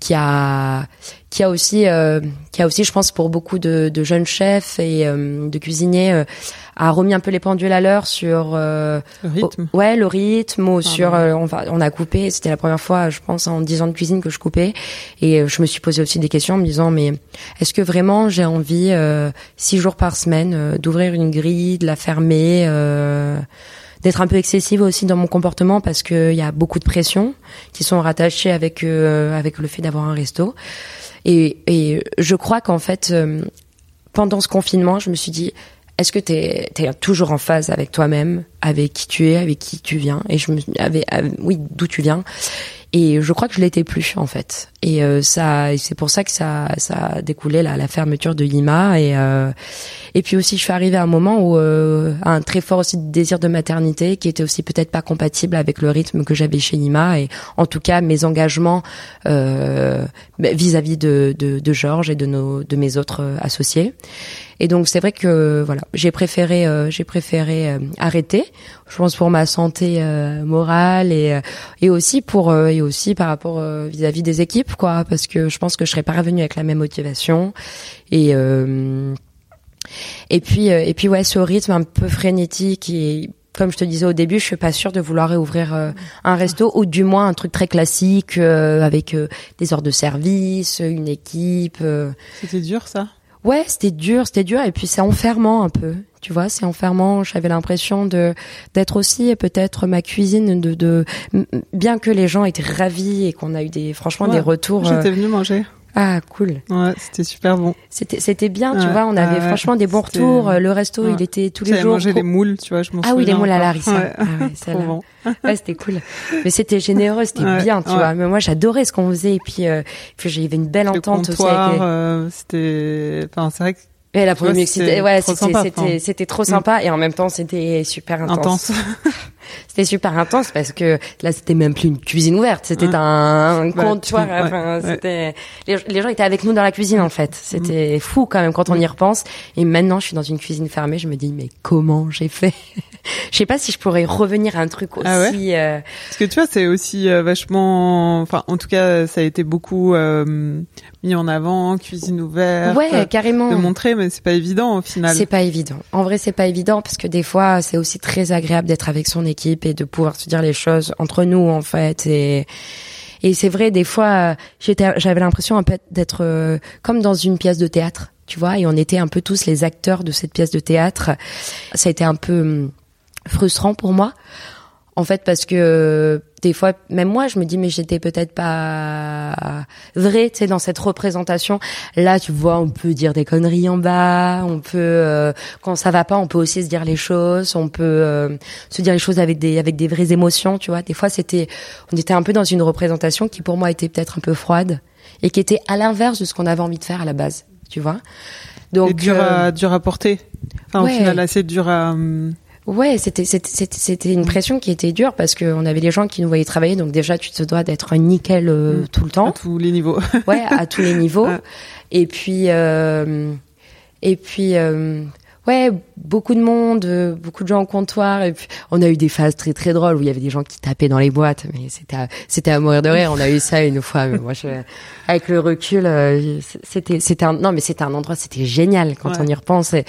qui a qui a aussi euh, qui a aussi je pense pour beaucoup de, de jeunes chefs et euh, de cuisiniers a remis un peu les pendules à l'heure sur le rythme. ouais le rythme ou sur on va on a coupé c'était la première fois je pense en dix ans de cuisine que je coupais et je me suis posé aussi des questions en me disant mais est-ce que vraiment j'ai envie six jours par semaine d'ouvrir une grille de la fermer, euh, d'être un peu excessive aussi dans mon comportement parce qu'il y a beaucoup de pressions qui sont rattachées avec euh, avec le fait d'avoir un resto. Et, et je crois qu'en fait, euh, pendant ce confinement, je me suis dit, est-ce que tu es, toujours en phase avec toi-même, avec qui tu es, avec qui tu viens? Et je me avec, oui, d'où tu viens et je crois que je l'étais plus en fait. Et euh, ça, c'est pour ça que ça, ça a découlé la, la fermeture de Lima. Et euh, et puis aussi, je suis arrivée à un moment où euh, un très fort aussi désir de maternité qui était aussi peut-être pas compatible avec le rythme que j'avais chez Lima et en tout cas mes engagements euh, vis-à-vis de, de, de Georges et de nos de mes autres associés. Et donc c'est vrai que voilà, j'ai préféré euh, j'ai préféré euh, arrêter. Je pense pour ma santé euh, morale et et aussi pour et aussi par rapport vis-à-vis des équipes quoi, parce que je pense que je serais pas revenue avec la même motivation et et puis et puis ouais ce rythme un peu frénétique et comme je te disais au début, je suis pas sûre de vouloir réouvrir un resto ou du moins un truc très classique avec des heures de service, une équipe. C'était dur ça? Ouais, c'était dur, c'était dur et puis c'est enfermant un peu. Tu vois, c'est enfermant. J'avais l'impression de d'être aussi peut-être ma cuisine de, de bien que les gens étaient ravis et qu'on a eu des franchement des retours. J'étais venue manger. Ah cool. Ouais, c'était super bon. C'était c'était bien, tu vois, on avait franchement des bons retours. Le resto, il était tous les jours. mangé les moules, tu vois, je m'en Ah oui, les moules à Larissa. Ouais. Ah ouais, bon. ouais, c'était cool. Mais c'était généreux, c'était bien, tu vois. Mais moi, j'adorais ce qu'on faisait et puis euh, puis j'avais une belle entente aussi avec euh, c'était enfin c'est vrai que et la première c'était ouais, c'était c'était trop sympa et en même temps c'était super intense. intense. c'était super intense parce que là c'était même plus une cuisine ouverte, c'était un, un comptoir. enfin, c'était les, gens étaient avec nous dans la cuisine en fait. C'était mm. fou quand même quand on y repense. Et maintenant je suis dans une cuisine fermée, je me dis mais comment j'ai fait? Je sais pas si je pourrais revenir à un truc ah aussi. euh... Parce que tu vois c'est aussi euh, vachement, enfin en tout cas ça a été beaucoup euh, mis en avant, cuisine ouverte. Ouais, carrément. De montrer, mais c'est pas évident au final. C'est pas évident. En vrai, c'est pas évident parce que des fois, c'est aussi très agréable d'être avec son équipe et de pouvoir se dire les choses entre nous, en fait. Et, et c'est vrai, des fois, j'avais l'impression un peu d'être euh, comme dans une pièce de théâtre, tu vois, et on était un peu tous les acteurs de cette pièce de théâtre. Ça a été un peu frustrant pour moi. En fait, parce que des fois, même moi, je me dis, mais j'étais peut-être pas vrai, tu sais, dans cette représentation. Là, tu vois, on peut dire des conneries en bas, on peut, euh, quand ça va pas, on peut aussi se dire les choses, on peut euh, se dire les choses avec des avec des vraies émotions, tu vois. Des fois, c'était, on était un peu dans une représentation qui pour moi était peut-être un peu froide et qui était à l'inverse de ce qu'on avait envie de faire à la base, tu vois. Donc, et dur, à, dur à porter. Enfin, au final, assez dur à. Ouais, c'était c'était une pression qui était dure parce qu'on avait des gens qui nous voyaient travailler, donc déjà tu te dois d'être nickel euh, mm. tout le temps. À tous les niveaux. ouais, à tous les niveaux. Et puis euh, et puis euh, ouais, beaucoup de monde, euh, beaucoup de gens au comptoir. Et puis, on a eu des phases très très drôles où il y avait des gens qui tapaient dans les boîtes, mais c'était à, c'était à mourir de rire. On a eu ça une fois. Mais moi, je, avec le recul, euh, c'était c'était un non, mais c'était un endroit, c'était génial quand on y repense. Et,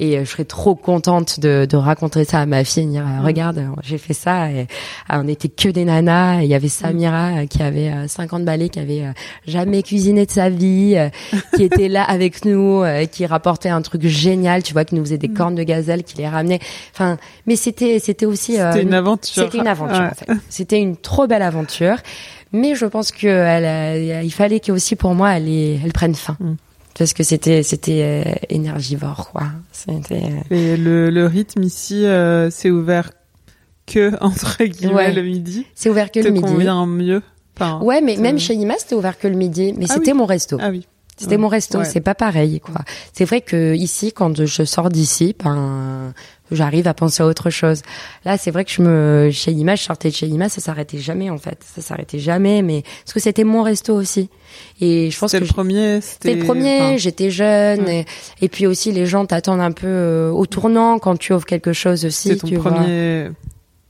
et, euh, je serais trop contente de, de raconter ça à ma fille. Dire, mm. regarde, j'ai fait ça. Et ah, on était que des nanas. Et il y avait Samira qui avait 50 balais, qui avait jamais cuisiné de sa vie, qui était là avec nous, qui rapportait un truc génial. Tu vois, nous faisait des mm. cornes de gazelle, qui les ramenait. Enfin, mais c'était c'était aussi c'était une aventure. C'était une aventure. En fait. C'était une trop belle aventure. Mais je pense que elle, il fallait que aussi pour moi elle, elle prenne fin. Mm. Parce que c'était c'était euh, énergivore quoi. C'était. Euh, Et le, le rythme ici, euh, c'est ouvert que entre guillemets le midi? C'est ouvert que le midi. convient mieux? Enfin, ouais, mais même chez Ima, c'était ouvert que le midi. Mais ah c'était mon resto. Ah oui. C'était mon resto, c'est pas pareil quoi. C'est vrai que ici quand je sors d'ici, ben j'arrive à penser à autre chose. Là, c'est vrai que je me chez Image, je sortais de chez Image, ça s'arrêtait jamais en fait. Ça s'arrêtait jamais mais parce que c'était mon resto aussi. Et je pense que le premier, c'était le premier, j'étais jeune et, et, puis aussi les gens t'attendent un peu euh, au tournant quand tu offres quelque chose aussi, C'est ton tu premier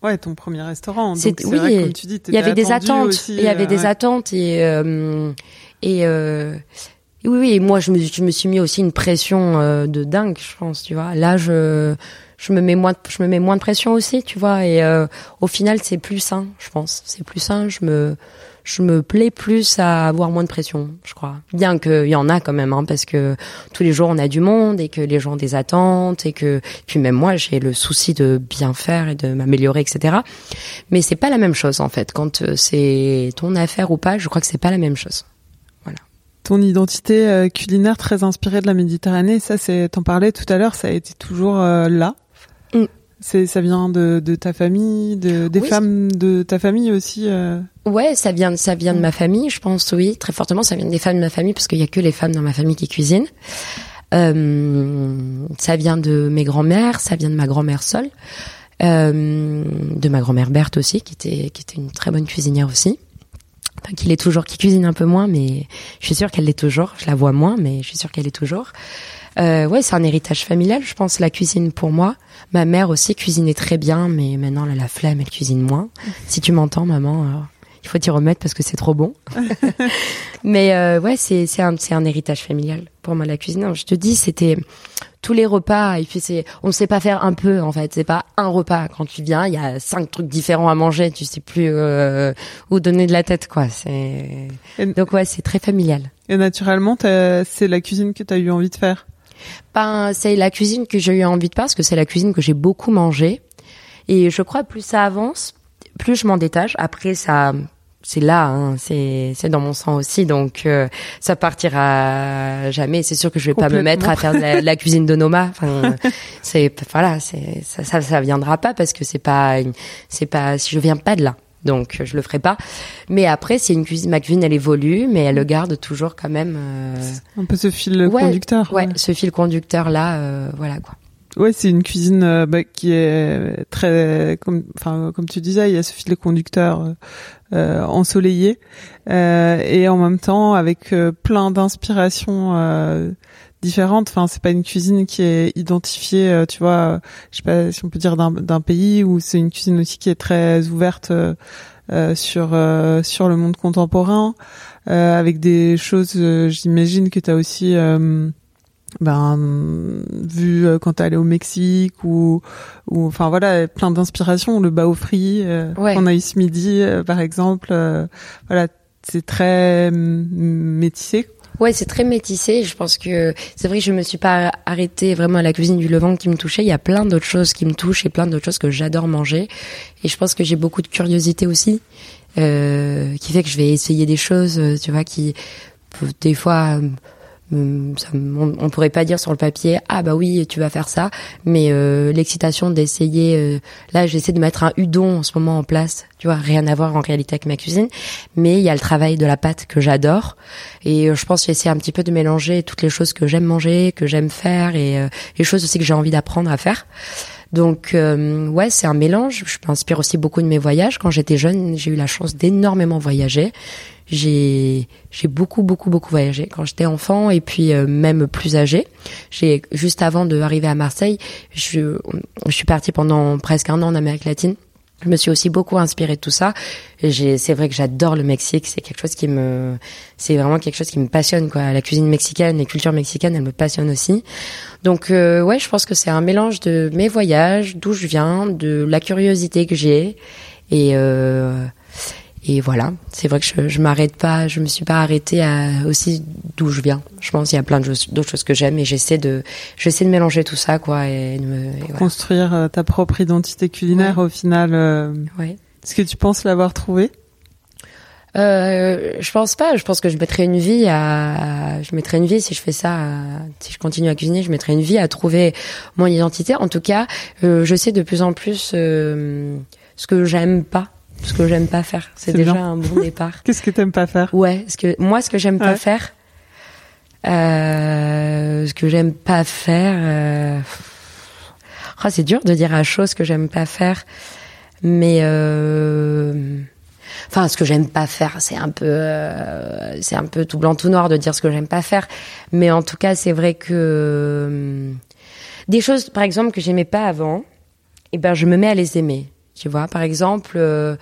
Ouais, ton premier restaurant. C'est oui, vrai, comme tu dis, il y avait des attentes, il y avait des attentes et euh, et euh, oui, oui, et moi je me, je me suis mis aussi une pression euh, de dingue, je pense, tu vois. Là, je, je me mets moins, je me mets moins de pression aussi, tu vois. Et euh, au final, c'est plus sain, je pense. C'est plus sain. Je me, je me plais plus à avoir moins de pression, je crois. Bien qu'il y en a quand même, hein, parce que tous les jours on a du monde et que les gens ont des attentes et que puis même moi j'ai le souci de bien faire et de m'améliorer, etc. Mais c'est pas la même chose en fait. Quand euh, c'est ton affaire ou pas, je crois que c'est pas la même chose ton identité euh, culinaire très inspirée de la Méditerranée, ça c'est t'en parlais tout à l'heure, ça a été toujours euh, là. Mm. C'est ça vient de, de ta famille, de, des femmes de ta famille aussi. Euh... Ouais, ça vient ça vient de ma famille, je pense oui, très fortement ça vient des femmes de ma famille parce qu'il y a que les femmes dans ma famille qui cuisinent. Euh, ça vient de mes grands-mères, ça vient de ma grand-mère seule, euh, de ma grand-mère Berthe aussi qui était qui était une très bonne cuisinière aussi qu'il est toujours, qui cuisine un peu moins, mais je suis sûre qu'elle l'est toujours. Je la vois moins, mais je suis sûre qu'elle est toujours. Euh, ouais, c'est un héritage familial, je pense, la cuisine pour moi. Ma mère aussi cuisinait très bien, mais maintenant elle a la flemme, elle cuisine moins. Si tu m'entends, maman, euh, il faut t'y remettre parce que c'est trop bon. mais euh, ouais, c'est c'est un c'est un héritage familial pour moi la cuisine. je te dis, c'était tous les repas. Et puis c'est, on ne sait pas faire un peu en fait. C'est pas un repas. Quand tu viens, il y a cinq trucs différents à manger. Tu sais plus euh, où donner de la tête quoi. C'est donc ouais, c'est très familial. Et naturellement, c'est la cuisine que tu as eu envie de faire? Ben c'est la cuisine que j'ai eu envie de faire parce que c'est la cuisine que j'ai beaucoup mangé. Et je crois plus ça avance, plus je m'en détache. Après ça c'est là, hein, c'est c'est dans mon sang aussi, donc euh, ça partira jamais. C'est sûr que je vais pas me mettre à faire de la, cuisine de Noma. Enfin, c'est voilà, c'est ça, ça, ça viendra pas parce que c'est pas c'est pas si je viens pas de là, donc je le ferai pas. Mais après, c'est une cuisine, ma cuisine elle évolue, mais elle le garde toujours quand même. Euh, Un peu ce fil conducteur. Ouais, ce fil conducteur là, euh, voilà quoi. Ouais, c'est une cuisine euh, bah, qui est très, comme, enfin, comme tu disais, il y a ce fil conducteur euh, ensoleillé euh, et en même temps avec euh, plein d'inspirations euh, différentes. Enfin, c'est pas une cuisine qui est identifiée, tu vois, je sais pas si on peut dire d'un pays ou c'est une cuisine aussi qui est très ouverte sur sur le monde contemporain avec des choses. J'imagine que tu as aussi ben vu euh, quand t'es allé au Mexique ou ou enfin voilà plein d'inspirations le bao frit euh, qu'on a eu ce midi euh, par exemple voilà c'est très métissé Ouais, c'est très métissé. Je pense que c'est vrai que je me suis pas arrêtée vraiment à la cuisine du Levant qui me touchait. Il y a plein d'autres choses qui me touchent et plein d'autres choses que j'adore manger. Et je pense que j'ai beaucoup de curiosité aussi, euh, qui fait que je vais essayer des choses, euh, tu vois, qui des fois ça, on, pourrait pas dire sur le papier ah bah oui tu vas faire ça mais euh, l'excitation d'essayer euh, là j'essaie de mettre un udon en ce moment en place tu vois rien à voir en réalité avec ma cuisine mais il y a le travail de la pâte que j'adore et euh, je pense j'essaie un petit peu de mélanger toutes les choses que j'aime manger que j'aime faire et les choses aussi que j'ai envie d'apprendre à faire donc ouais, c'est un mélange. Je m'inspire aussi beaucoup de mes voyages. Quand j'étais jeune, j'ai eu la chance d'énormément voyager j'ai j'ai beaucoup beaucoup beaucoup voyagé quand j'étais enfant et puis euh, même plus âgé. J'ai juste avant de arriver à Marseille, je je suis partie pendant presque un an en Amérique latine. Je me suis aussi beaucoup inspirée de tout ça. C'est vrai que j'adore le Mexique. C'est quelque chose qui me, c'est vraiment quelque chose qui me passionne, quoi. La cuisine mexicaine, les cultures mexicaines, elles me passionnent aussi. Donc, euh, ouais, je pense que c'est un mélange de mes voyages, d'où je viens, de la curiosité que j'ai, et euh, et voilà, c'est vrai que je, je m'arrête pas, je me suis pas arrêtée à aussi d'où je viens. Je pense qu'il y a plein d'autres choses que j'aime et j'essaie de j'essaie de mélanger tout ça quoi et, construire euh, ta propre identité culinaire au final. Euh, ouais. Est-ce que tu penses l'avoir trouvé euh, je pense pas. Je pense que je mettrais une vie à, je mettrais une vie si je fais ça, si je continue à cuisiner, je mettrais une vie à trouver mon identité. En tout cas, euh, je sais de plus en plus euh, ce que j'aime pas ce que j'aime pas faire. C'est déjà un bon départ. Qu'est-ce que t'aimes pas faire? Ouais, ce que moi, ce que j'aime pas faire, euh, ce que j'aime pas faire. Euh... Oh, c'est dur de dire à chose que j'aime pas faire, mais euh... enfin, ce que j'aime pas faire, c'est un peu, euh, c'est un peu tout blanc tout noir de dire ce que j'aime pas faire, mais en tout cas, c'est vrai que euh, des choses, par exemple, que j'aimais pas avant, eh ben, je me mets à les aimer. Tu vois, par exemple, euh,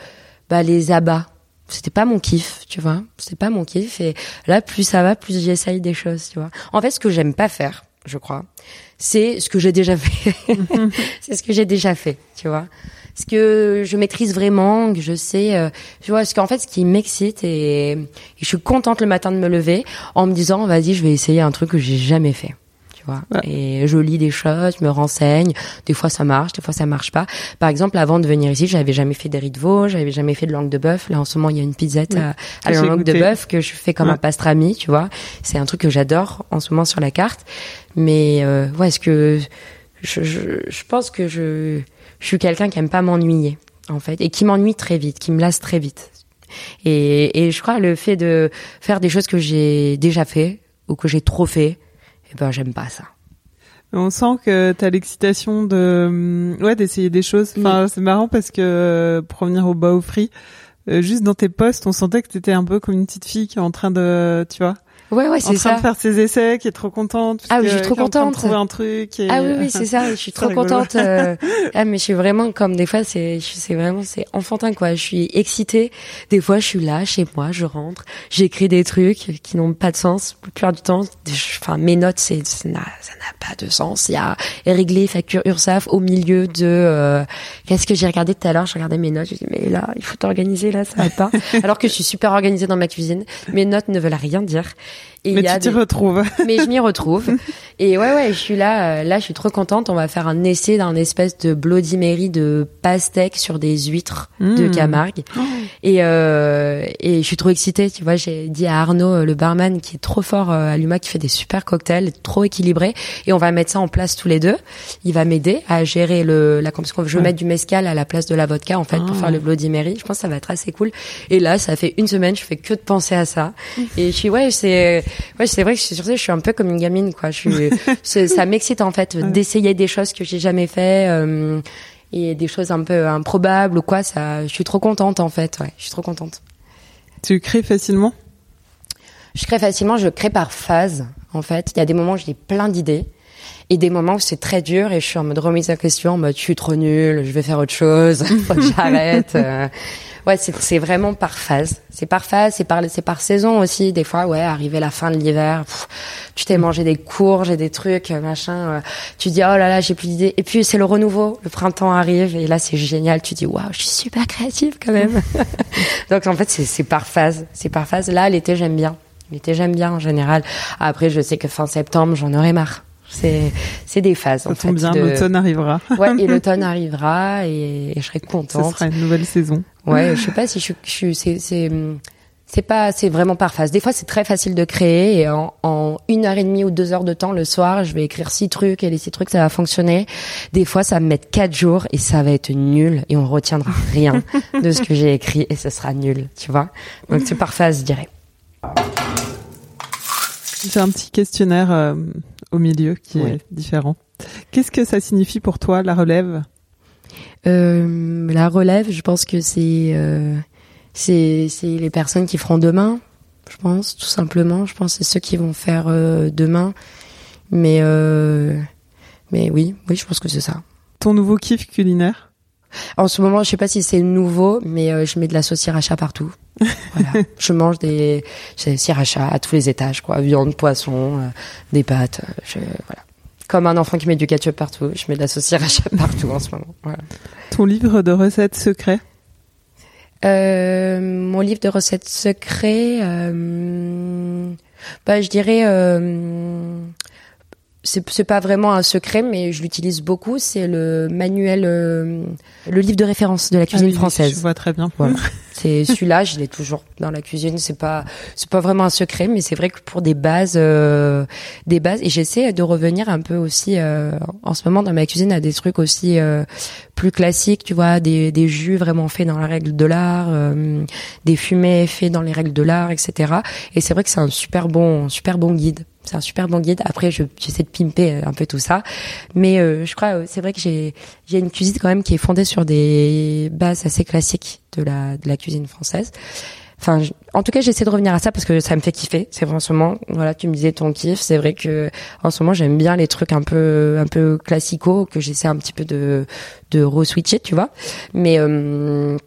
bah, les abats. C'était pas mon kiff, tu vois. C'était pas mon kiff. Et là, plus ça va, plus j'essaye des choses, tu vois. En fait, ce que j'aime pas faire, je crois, c'est ce que j'ai déjà fait. c'est ce que j'ai déjà fait, tu vois. Ce que je maîtrise vraiment, que je sais, euh, tu vois, ce qu'en fait, ce qui m'excite et, et, je suis contente le matin de me lever en me disant, vas-y, je vais essayer un truc que j'ai jamais fait tu vois. Et je lis des choses, je me renseigne. Des fois ça marche, des fois ça marche pas. Par exemple, avant de venir ici, j'avais jamais fait des riz de veau, j'avais jamais fait de langue de bœuf. Là, en ce moment, il y a une pizzette à, à la langue de bœuf que je fais comme un pastrami, tu vois. C'est un truc que j'adore en ce moment sur la carte. Mais euh, ouais, est-ce que je, je, je, pense que je, je suis quelqu'un qui aime pas m'ennuyer en fait et qui m'ennuie très vite, qui me lasse très vite. Et, et je crois le fait de faire des choses que j'ai déjà fait ou que j'ai trop fait, eh ben j'aime pas ça. On sent que tu as l'excitation de mm, ouais d'essayer des choses. Enfin, c'est marrant parce que euh, pour revenir au bas au free, euh, juste dans tes posts, on sentait que tu étais un peu comme une petite fille qui est en train de, tu vois, Ouais, ouais, c'est ça. En train de faire ses essais, qui est trop contente. Ah oui, je suis trop contente. de trouver un truc. Et... Ah oui, oui, c'est ça. Je suis trop contente. Euh... Ah, mais je suis vraiment comme des fois, c'est, c'est vraiment, c'est enfantin quoi. Je suis excitée. Des fois, je suis là chez moi, je rentre, j'écris des trucs qui n'ont pas de sens. La plupart du temps, enfin, mes notes, c'est, ça n'a, ça n'a pas de sens. Il y a réglé facture URSAF au milieu de. Euh... Qu'est-ce que j'ai regardé tout à l'heure? Je regardais mes notes. Je dis mais là, il faut t'organiser là, ça va pas. Alors que je suis super organisée dans ma cuisine. Mes notes ne veulent rien dire. Et mais tu t'y retrouves. mais je m'y retrouve. Et ouais, ouais, je suis là. Euh, là, je suis trop contente. On va faire un essai d'un espèce de Bloody Mary de pastèque sur des huîtres de mmh. Camargue. Oh. Et euh, et je suis trop excitée. Tu vois, j'ai dit à Arnaud, euh, le barman, qui est trop fort euh, à Luma, qui fait des super cocktails, trop équilibré. Et on va mettre ça en place tous les deux. Il va m'aider à gérer le la parce je veux mettre du mescal à la place de la vodka en fait pour faire le Bloody Mary. Je pense que ça va être assez cool. Et là, ça fait une semaine, je fais que de penser à ça. Et je suis ouais, c'est ouais, c'est vrai que je suis sur je suis un peu comme une gamine, quoi. Je suis, ça m'excite en fait d'essayer des choses que j'ai jamais fait euh, et des choses un peu improbables ou quoi. Ça, je suis trop contente en fait. Ouais, je suis trop contente. Tu crées facilement? Je crée facilement. Je crée par phase. En fait, il y a des moments où j'ai plein d'idées et des moments où c'est très dur et je suis en mode remise en question, en mode je suis trop nulle, je vais faire autre chose, j'arrête. Euh ouais, c'est vraiment par phase. C'est par phase, c'est par c'est par saison aussi. Des fois, ouais, arriver la fin de l'hiver, tu t'es mangé des courges et des trucs, machin. Euh, tu dis oh là là, j'ai plus d'idées. Et puis c'est le renouveau. Le printemps arrive et là c'est génial. Tu dis waouh, je suis super créative quand même. Donc en fait c'est c'est par phase, c'est par phase. Là l'été j'aime bien. L'été, j'aime bien en général. Après, je sais que fin septembre, j'en aurai marre. C'est c'est des phases. Ça en tombe fait, bien, de- l'automne arrivera. Ouais, et l'automne arrivera et, et je serai Ce contente. sera une nouvelle saison. Ouais, je sais pas si je, suis, c'est, c'est, c'est pas, c'est vraiment par phase. Des fois, c'est très facile de créer et en, en une heure et demie ou deux heures de temps le soir, je vais écrire six trucs et les six trucs, ça va fonctionner. Des fois, ça va me mettre quatre jours et ça va être nul et on retiendra rien de ce que j'ai écrit et ce sera nul, tu vois. Donc c'est par phase, je dirais. J'ai un petit questionnaire euh, au milieu qui Oui. est différent. Qu'est-ce que ça signifie pour toi, la relève? Euh, la relève, je pense que c'est euh, c'est les personnes qui feront demain, je pense tout simplement. Je pense que c'est ceux qui vont faire euh, demain. Mais mais oui, oui, je pense que c'est ça. Ton nouveau kiff culinaire? En ce moment, je sais pas si c'est nouveau, mais je mets de la sauce sriracha partout. Voilà, je mange des sriracha à tous les étages, quoi, viande, poisson, euh, des pâtes. euh, Je, voilà, comme un enfant qui met du ketchup partout, je mets de la sauce sriracha partout en ce moment. Voilà. Ton livre de recettes secrets Euh, mon livre de recettes secrets, euh, bah, je dirais, euh, c'est pas vraiment un secret, mais je l'utilise beaucoup. C'est le manuel, euh, le livre de référence de la cuisine Ah oui, française. Je vois très bien. Voilà. C'est celui-là, je l'ai toujours dans la cuisine. C'est pas, c'est pas vraiment un secret, mais c'est vrai que pour des bases, euh, des bases, et j'essaie de revenir un peu aussi euh, en ce moment dans ma cuisine à des trucs aussi euh, plus classiques, tu vois, des, des jus vraiment faits dans la règle de l'art, euh, des fumées faits dans les règles de l'art, etc. Et c'est vrai que c'est un super bon, super bon guide. C'est un super bon guide. Après, je, j'essaie de pimper un peu tout ça, mais euh, je crois, euh, c'est vrai que j'ai, j'ai une cuisine quand même qui est fondée sur des bases assez classiques de la de la cuisine française. Enfin, en tout cas, j'essaie de revenir à ça parce que ça me fait kiffer. C'est vraiment, en ce moment, voilà, tu me disais ton kiff. C'est vrai que en ce moment, j'aime bien les trucs un peu un peu classicaux que j'essaie un petit peu de de re-switcher, tu vois. Mais euh,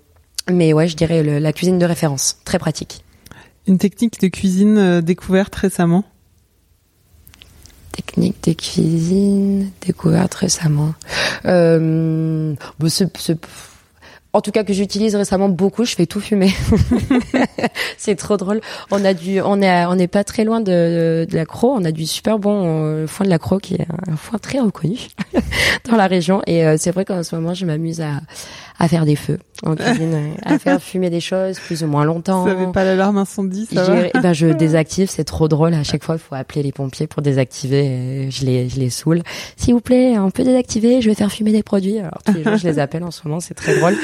mais ouais, je dirais la cuisine de référence, très pratique. Une technique de cuisine euh, découverte récemment? Technique de cuisine découverte récemment. Euh, en tout cas que j'utilise récemment beaucoup, je fais tout fumer. c'est trop drôle. On a du, on est, on n'est pas très loin de, de la Croix. On a du super bon euh, foin de la Croix qui est un foin très reconnu dans la région. Et euh, c'est vrai qu'en ce moment, je m'amuse à, à faire des feux en cuisine, euh, à faire fumer des choses plus ou moins longtemps. Ça avait pas l'alarme incendie, ça va? Eh ben je désactive, c'est trop drôle. À chaque fois, il faut appeler les pompiers pour désactiver. et je les, je les saoule. S'il vous plaît, on peut désactiver. Je vais faire fumer des produits. Alors tous les jours, je les appelle en ce moment. C'est très drôle.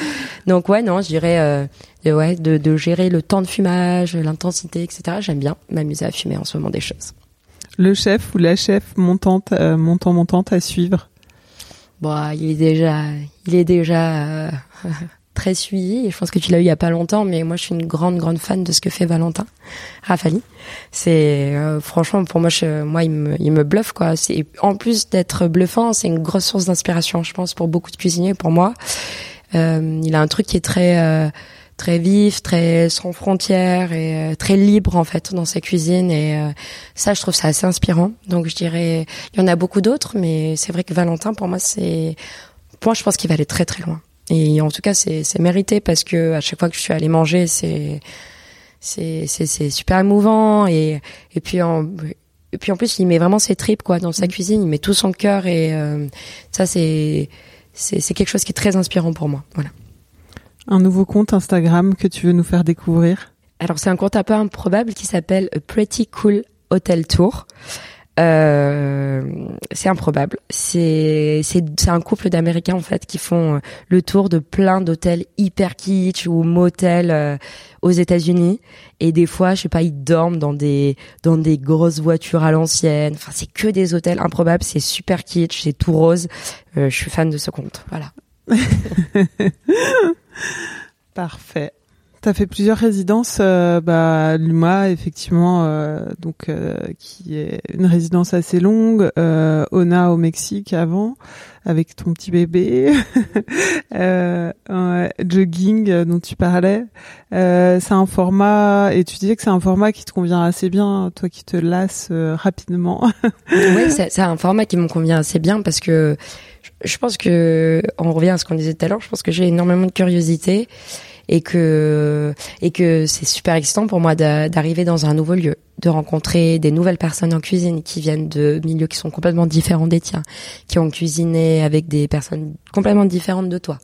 Donc ouais, non, je dirais euh, de, ouais, de, de gérer le temps de fumage, l'intensité, etc. J'aime bien m'amuser à fumer en ce moment des choses. Le chef ou la chef montante, euh, montant montante à suivre? Bon, il est déjà, il est déjà euh, très suivi. Et je pense que tu l'as eu il y a pas longtemps, mais moi, je suis une grande, grande fan de ce que fait Valentin Rafali. C'est euh, franchement pour moi, je, moi, il me, il me bluffe quoi. C'est en plus d'être bluffant, c'est une grosse source d'inspiration, je pense, pour beaucoup de cuisiniers. Pour moi, il a un truc qui est très euh, très vif, très sans frontières et euh, très libre en fait dans sa cuisine et euh, ça je trouve ça assez inspirant. Donc je dirais il y en a beaucoup d'autres mais c'est vrai que Valentin pour moi c'est pour moi je pense qu'il va aller très très loin. Et en tout cas c'est c'est mérité parce que à chaque fois que je suis allée manger c'est c'est c'est c'est super émouvant et et puis en et puis en plus il met vraiment ses tripes quoi dans sa cuisine, il met tout son cœur et euh, ça c'est c'est quelque chose qui est très inspirant pour moi. Voilà. Un nouveau compte Instagram que tu veux nous faire découvrir? Alors c'est un compte un peu improbable qui s'appelle A Pretty Cool Hotel Tour. Euh, c'est improbable. C'est c'est un couple d'Américains en fait qui font euh, le tour de plein d'hôtels hyper kitsch ou motels euh, aux États-Unis et des fois je sais pas ils dorment dans des dans des grosses voitures à l'ancienne. Enfin c'est que des hôtels improbables. C'est super kitsch, c'est tout rose. Euh, je suis fan de ce compte. Voilà. Parfait. T'as fait plusieurs résidences, euh, bah Luma effectivement, euh, donc euh, qui est une résidence assez longue, euh, Ona au Mexique avant, avec ton petit bébé, euh, jogging dont tu parlais. Euh, c'est un format et tu disais que c'est un format qui te convient assez bien, toi qui te lasses rapidement. oui, c'est un format qui me convient assez bien parce que je pense que on revient à ce qu'on disait tout à l'heure. Je pense que j'ai énormément de curiosité et que et que c'est super excitant pour moi d'arriver dans un nouveau lieu, de rencontrer des nouvelles personnes en cuisine qui viennent de milieux qui sont complètement différents des tiens, qui ont cuisiné avec des personnes complètement différentes de toi.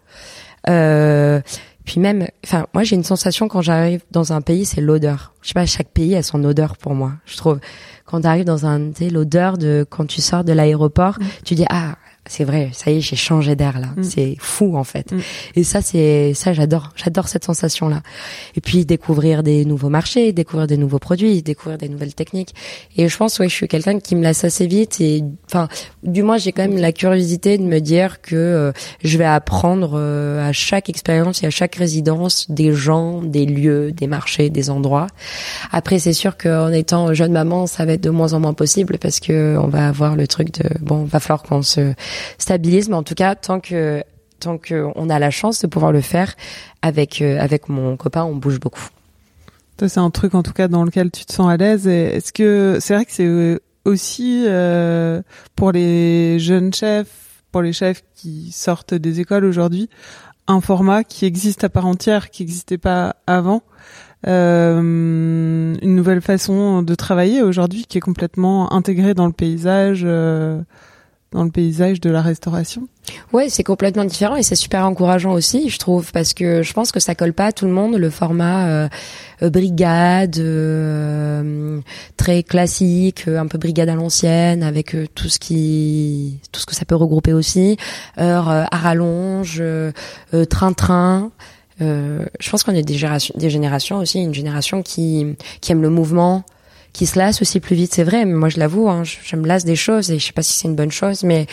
Euh, puis même, enfin, moi j'ai une sensation quand j'arrive dans un pays, c'est l'odeur. Je sais pas, chaque pays a son odeur pour moi. Je trouve quand tu arrives dans un, tu l'odeur de quand tu sors de l'aéroport, mm. tu dis ah c'est vrai, ça y est, j'ai changé d'air là. Mm. C'est fou en fait. Mm. Et ça, c'est ça, j'adore, j'adore cette sensation là. Et puis découvrir des nouveaux marchés, découvrir des nouveaux produits, découvrir des nouvelles techniques. Et je pense, ouais, je suis quelqu'un qui me lasse assez vite. Et enfin, du moins, j'ai quand même la curiosité de me dire que euh, je vais apprendre euh, à chaque expérience et à chaque résidence des gens, des lieux, des marchés, des endroits. Après, c'est sûr qu'en étant jeune maman, ça va être de moins en moins possible parce que on va avoir le truc de bon, va falloir qu'on se stabilise. Mais en tout cas, tant que tant qu'on a la chance de pouvoir le faire avec euh, avec mon copain, on bouge beaucoup. C'est un truc en tout cas dans lequel tu te sens à l'aise. Est-ce que c'est vrai que c'est euh, aussi euh, pour les jeunes chefs, pour les chefs qui sortent des écoles aujourd'hui, un format qui existe à part entière, qui n'existait pas avant. Euh, une nouvelle façon de travailler aujourd'hui qui est complètement intégrée dans le paysage. Euh, dans le paysage de la restauration Ouais, c'est complètement différent et c'est super encourageant aussi, je trouve, parce que je pense que ça colle pas à tout le monde le format euh, euh brigade euh, très classique, euh, un peu brigade à l'ancienne, avec tout ce qui, tout ce que ça peut regrouper aussi, heure à rallonge, train-train. je pense qu'on est des générations, des générations aussi, une génération qui qui aime le mouvement, qui se lasse aussi plus vite, c'est vrai. Mais moi, je l'avoue, hein, je, me lasse des choses et je sais pas si c'est une bonne chose, mais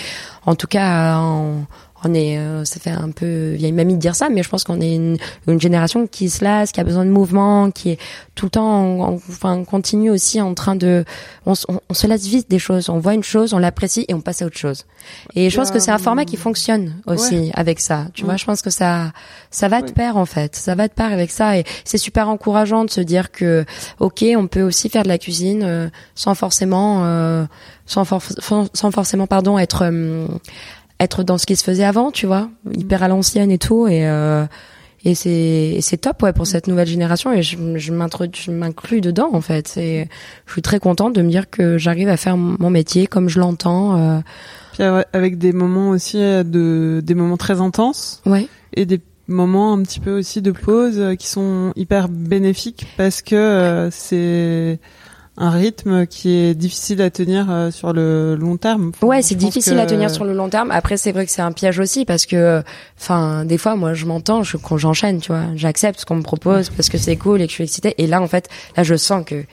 en tout cas, on, on est, euh, ça fait un peu vieille mamie de dire ça, mais je pense qu'on est une, une, génération qui se lasse, qui a besoin de mouvement, qui est tout le temps, enfin, continue aussi en train de, on, on, se lasse vite des choses. On voit une chose, on l'apprécie et on passe à autre chose. Et je pense que c'est un format qui fonctionne aussi avec ça. Tu vois, je pense que ça, ça va de pair en fait. Ça va de pair avec ça et c'est super encourageant de se dire que, ok, on peut aussi faire de la cuisine euh, sans forcément, euh, sans, sans forcément, pardon, être euh, être dans ce qui se faisait avant, tu vois, hyper à l'ancienne et tout et et c'est c'est top ouais pour cette nouvelle génération et je je m'inclus dedans en fait et je suis très contente de me dire que j'arrive à faire mon métier comme je l'entends puis avec des moments aussi euh, de des moments très intenses. Ouais. Et des moments un petit peu aussi de pause euh, qui sont hyper bénéfiques parce que euh, c'est un rythme qui est difficile à tenir sur le long terme. ouais, c'est difficile à tenir sur le long terme. Après, c'est vrai que c'est un piège aussi parce que, enfin, des fois, moi, je m'entends je, quand j'enchaîne, tu vois, j'accepte ce qu'on me propose parce que c'est cool et que je suis excitée. Et là, en fait, là, je sens que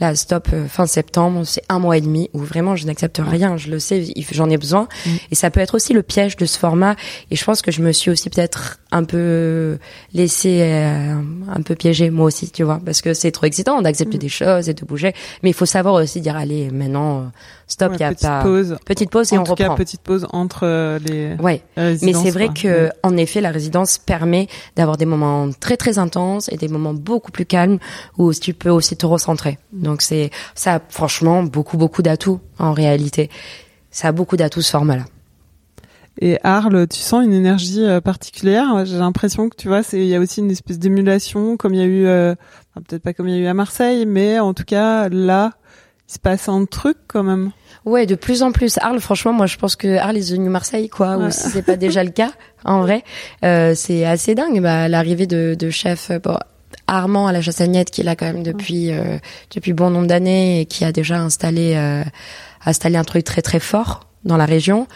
Là, stop, euh, fin septembre, c'est un mois et demi où vraiment je n'accepte rien. Je le sais, j'en ai besoin. Mm. Et ça peut être aussi le piège de ce format. Et je pense que je me suis aussi peut-être un peu laissé euh, un peu piéger moi aussi, tu vois, parce que c'est trop excitant d'accepter mm. des choses et de bouger. Mais il faut savoir aussi dire, allez, maintenant, stop, il y a petite pas pause. petite pause et en on tout Cas, petite pause entre euh, les. Ouais. Mais c'est vrai que en effet, la résidence permet d'avoir des moments très très intenses et des moments beaucoup plus calmes où tu peux aussi te recentrer. Mm. Donc c'est ça, a franchement, beaucoup beaucoup d'atouts en réalité. Ça a beaucoup d'atouts ce format-là. Et Arles, tu sens une énergie euh, particulière. J'ai l'impression que tu vois, c'est il y a aussi une espèce d'émulation, comme il y a eu, euh, peut-être pas comme il y a eu à Marseille, mais en tout cas là, il se passe un truc quand même. Ouais, de plus en plus. Arles, franchement, moi, je pense que Arles est devenu Marseille, quoi. Ou si c'est pas déjà le cas, en vrai, euh, c'est assez dingue. Bah, l'arrivée de, de chef bon, Armand à la Chassagnette, qui est là quand même depuis euh, depuis bon nombre d'années et qui a déjà installé euh, installé un truc très très fort dans la région.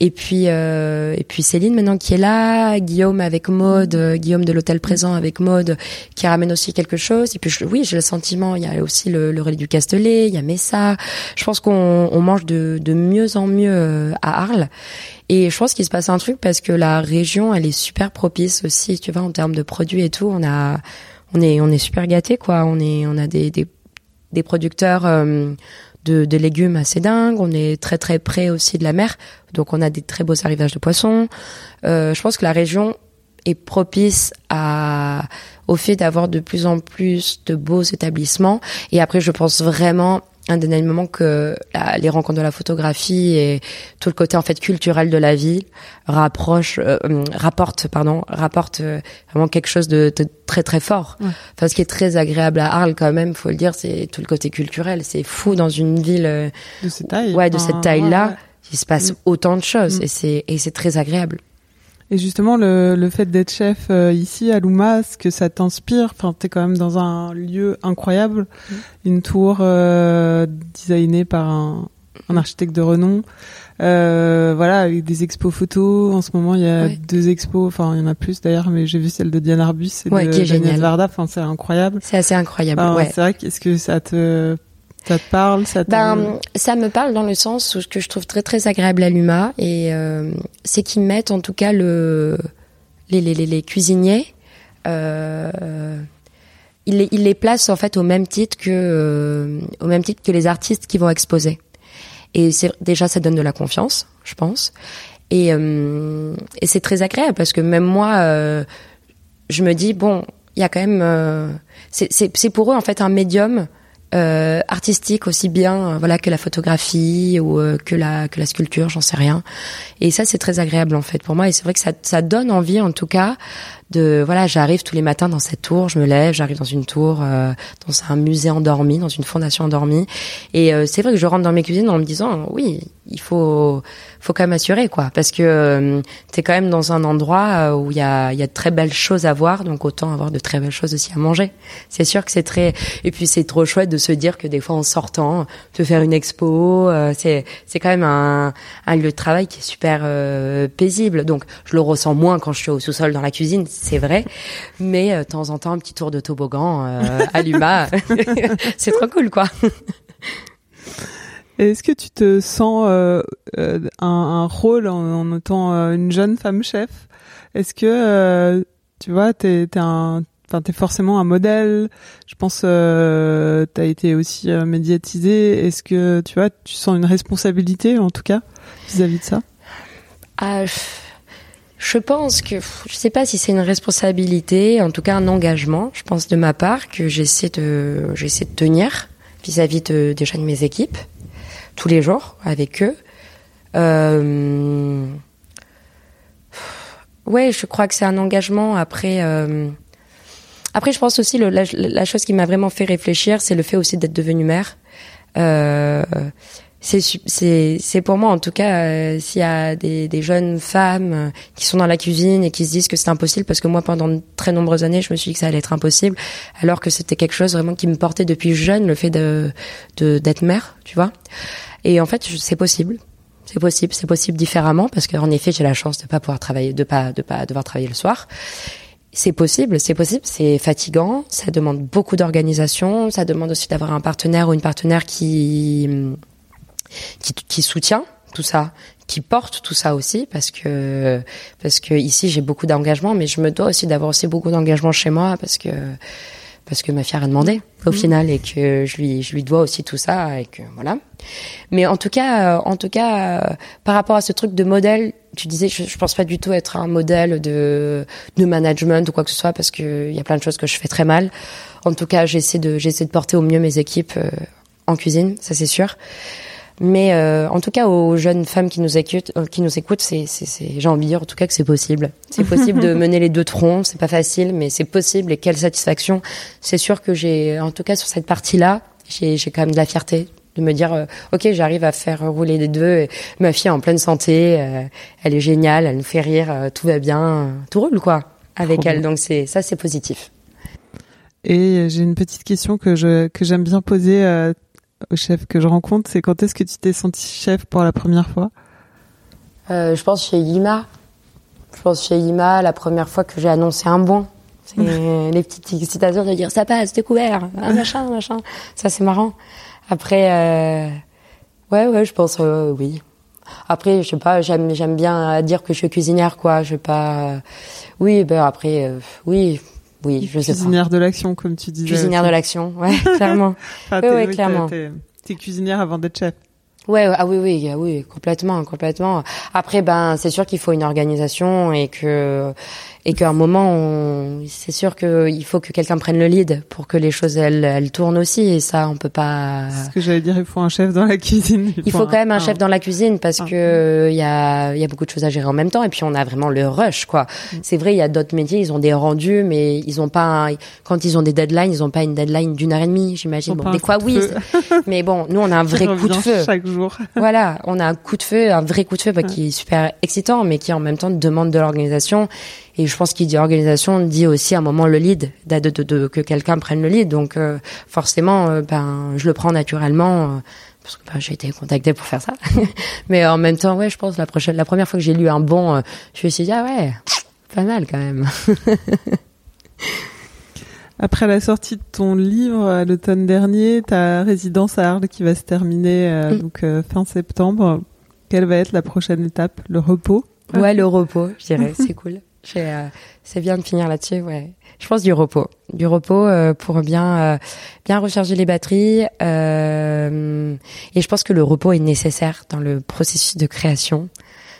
Et puis euh, et puis Céline maintenant qui est là, Guillaume avec Maude, euh, Guillaume de l'hôtel présent avec Maude qui ramène aussi quelque chose. Et puis oui, j'ai le sentiment, il y a aussi le, le relais du Castellet, il y a Messa. Je pense qu'on on mange de, de mieux en mieux euh, à Arles. Et je pense qu'il se passe un truc parce que la région, elle est super propice aussi, tu vois, en termes de produits et tout. On a, on est, on est super gâtés, quoi. On est, on a des, des, des producteurs euh, de, légumes assez dingues. On est très très près aussi de la mer, donc on a des très beaux arrivages de poissons. Euh, je pense que la région est propice à au fait d'avoir de plus en plus de beaux établissements. Et après, je pense vraiment un des éléments que les rencontres de la photographie et tout le côté en fait culturel de la vie rapproche, euh, rapporte, pardon, rapporte euh, vraiment quelque chose de, très très fort. Enfin, ce qui est très agréable à Arles quand même, faut le dire, c'est tout le côté culturel. C'est fou dans une ville euh, de cette taille, ouais, de cette taille-là, il se passe mm. autant de choses mm. et c'est et c'est très agréable. Et justement, le, le fait d'être chef euh, ici à Loumas, que ça t'inspire Enfin, t'es quand même dans un lieu incroyable, mm. une tour euh, designée par un, un, architecte de renom. Euh, voilà, avec des expos photos. En ce moment, il y a deux expos. Enfin, il y en a plus d'ailleurs, mais j'ai vu celle de Diane Arbus et ouais, de qui est Varda. Enfin, c'est incroyable. C'est assez incroyable. ouais. C'est vrai. Qu'est-ce que ça te ça te parle ça, ben, ça me parle dans le sens où ce que je trouve très très agréable à l'UMA, et euh, c'est qu'ils mettent en tout cas le, les, les, les, cuisiniers, euh, ils, les, ils les placent en fait au même titre que euh, au même titre que les artistes qui vont exposer. Et c'est déjà ça donne de la confiance, je pense. Et, et c'est très agréable parce que même moi, je me dis bon, il y a quand même, c'est pour eux en fait un médium euh, artistique aussi bien euh, voilà que la photographie ou euh, que la que la sculpture j'en sais rien. Et ça c'est très agréable en fait pour moi. Et c'est vrai que ça ça donne envie en tout cas de voilà j'arrive tous les matins dans cette tour je me lève j'arrive dans une tour euh, dans un musée endormi dans une fondation endormie et c'est vrai que je rentre dans mes cuisines en me disant oui il faut faut quand même assurer quoi parce que euh, tu es quand même dans un endroit euh, où il y a il y a de très belles choses à voir donc autant avoir de très belles choses aussi à manger. C'est sûr que c'est très et puis c'est trop chouette de se dire que des fois en sortant te faire une expo euh, c'est c'est quand même un un lieu de travail qui est super paisible. Donc je le ressens moins quand je suis au sous-sol dans la cuisine, c'est vrai, mais de temps en temps un petit tour de toboggan à l'UMA, c'est trop cool quoi. Est-ce que tu te sens euh, euh un, un, rôle en, en étant euh, une jeune femme chef? Est-ce que euh, tu vois, t'es es un t'es forcément un modèle? Je pense, euh, t'as été aussi médiatisée. Est-ce que tu vois, tu sens une responsabilité, en tout cas, vis-à-vis de ça? Ah, Je pense que je sais pas si c'est une responsabilité, en tout cas un engagement. Je pense de ma part que j'essaie de j'essaie de tenir vis-à-vis de déjà de mes équipes tous les jours avec eux. Euh... Ouais, je crois que c'est un engagement. Après, euh... après, je pense aussi le, la, la, chose qui m'a vraiment fait réfléchir, c'est le fait aussi d'être devenue mère. Euh, c'est pour moi en tout cas euh, s'il y a des, des jeunes femmes euh, qui sont dans la cuisine et qui se disent que c'est impossible parce que moi pendant de très nombreuses années je me suis dit que ça allait être impossible alors que c'était quelque chose vraiment qui me portait depuis jeune le fait de d'être mère tu vois et en fait, c'est possible. C'est possible, c'est possible différemment parce qu'en effet, j'ai la chance de pas pouvoir travailler, de pas, de pas devoir travailler le soir. C'est possible, c'est possible, c'est fatigant, ça demande beaucoup d'organisation, ça demande aussi d'avoir un partenaire ou une partenaire qui, qui, qui soutient tout ça, qui porte tout ça aussi parce que parce que ici j'ai beaucoup d'engagement mais je me dois aussi d'avoir aussi beaucoup d'engagement chez moi parce que parce que ma fille a demandé au mmh. final et que je lui je lui dois aussi tout ça et que voilà. Mais en tout cas euh, en tout cas euh, par rapport à ce truc de modèle, tu disais je, je pense pas du tout être un modèle de de management ou quoi que ce soit parce que il y a plein de choses que je fais très mal. En tout cas, j'essaie de j'essaie de porter au mieux mes équipes euh, en cuisine, ça c'est sûr. Mais euh, en tout cas, aux jeunes femmes qui nous écoutent, euh, qui nous écoutent, c'est, c'est, j'ai envie de dire en tout cas que c'est possible. C'est possible de mener les deux troncs. C'est pas facile, mais c'est possible. Et quelle satisfaction C'est sûr que j'ai, en tout cas sur cette partie-là, j'ai, j'ai quand même de la fierté de me dire, euh, ok, j'arrive à faire rouler les deux. Et ma fille est en pleine santé, elle est géniale, elle nous fait rire, tout va bien, tout roule quoi avec elle. Donc c'est ça, c'est positif. Et j'ai une petite question que je que j'aime bien poser au chef que je rencontre, c'est quand est-ce que tu t'es senti chef pour la première fois? Euh, Je pense chez Yima. Je pense chez Yima, la première fois que j'ai annoncé un bon. C'est les petites excitations de dire ça passe, t'es couvert, un machin, machin. Ça c'est marrant. Après, euh... ouais, ouais, je pense euh, oui. Après, je sais pas, j'aime, j'aime bien dire que je suis cuisinière, quoi. Je sais pas. Oui, ben après, euh, oui, oui, je sais Cuisinière de l'action, comme tu disais. Cuisinière de l'action, ouais, clairement. ah, oui, ouais, clairement. T'es cuisinière avant d'être chef. Ouais, ah oui, oui, oui, complètement, complètement. Après, ben, c'est sûr qu'il faut une organisation et que et qu'à un moment, c'est sûr qu'il faut que quelqu'un prenne le lead pour que les choses elles, elles tournent aussi. Et ça, on peut pas. Ce que j'allais dire, il faut un chef dans la cuisine. Il faut, quand même un, chef dans la cuisine parce que il y a il y a beaucoup de choses à gérer en même temps et puis on a vraiment le rush quoi. Mm. C'est vrai, il y a d'autres métiers, ils ont des rendus, mais ils ont pas quand ils ont des deadlines, ils ont pas une deadline d'une heure et demie, j'imagine. Bon, des fois oui, mais bon, nous on a un vrai coup de feu. Chaque jour. voilà, on a un coup de feu, un vrai coup de feu bah, qui est super excitant, mais qui en même temps demande de l'organisation. Et je pense qu'il dit organisation dit aussi à un moment le lead, de, de, de, que quelqu'un prenne le lead. Donc euh, forcément, euh, ben je le prends naturellement. Euh, parce que ben, j'ai été contactée pour faire ça. Mais en même temps, ouais, je pense la prochaine, la première fois que j'ai lu un bon, je me suis dit ah ouais, pas mal quand même. Après la sortie de ton livre à l'automne dernier, ta résidence à Arles qui va se terminer mm. donc fin septembre, quelle va être la prochaine étape? Le repos? Ouais, le repos, je dirais, c'est cool. Euh, c'est bien de finir là-dessus, ouais. Je pense du repos, du repos euh, pour bien euh, bien recharger les batteries. et je pense que le repos est nécessaire dans le processus de création.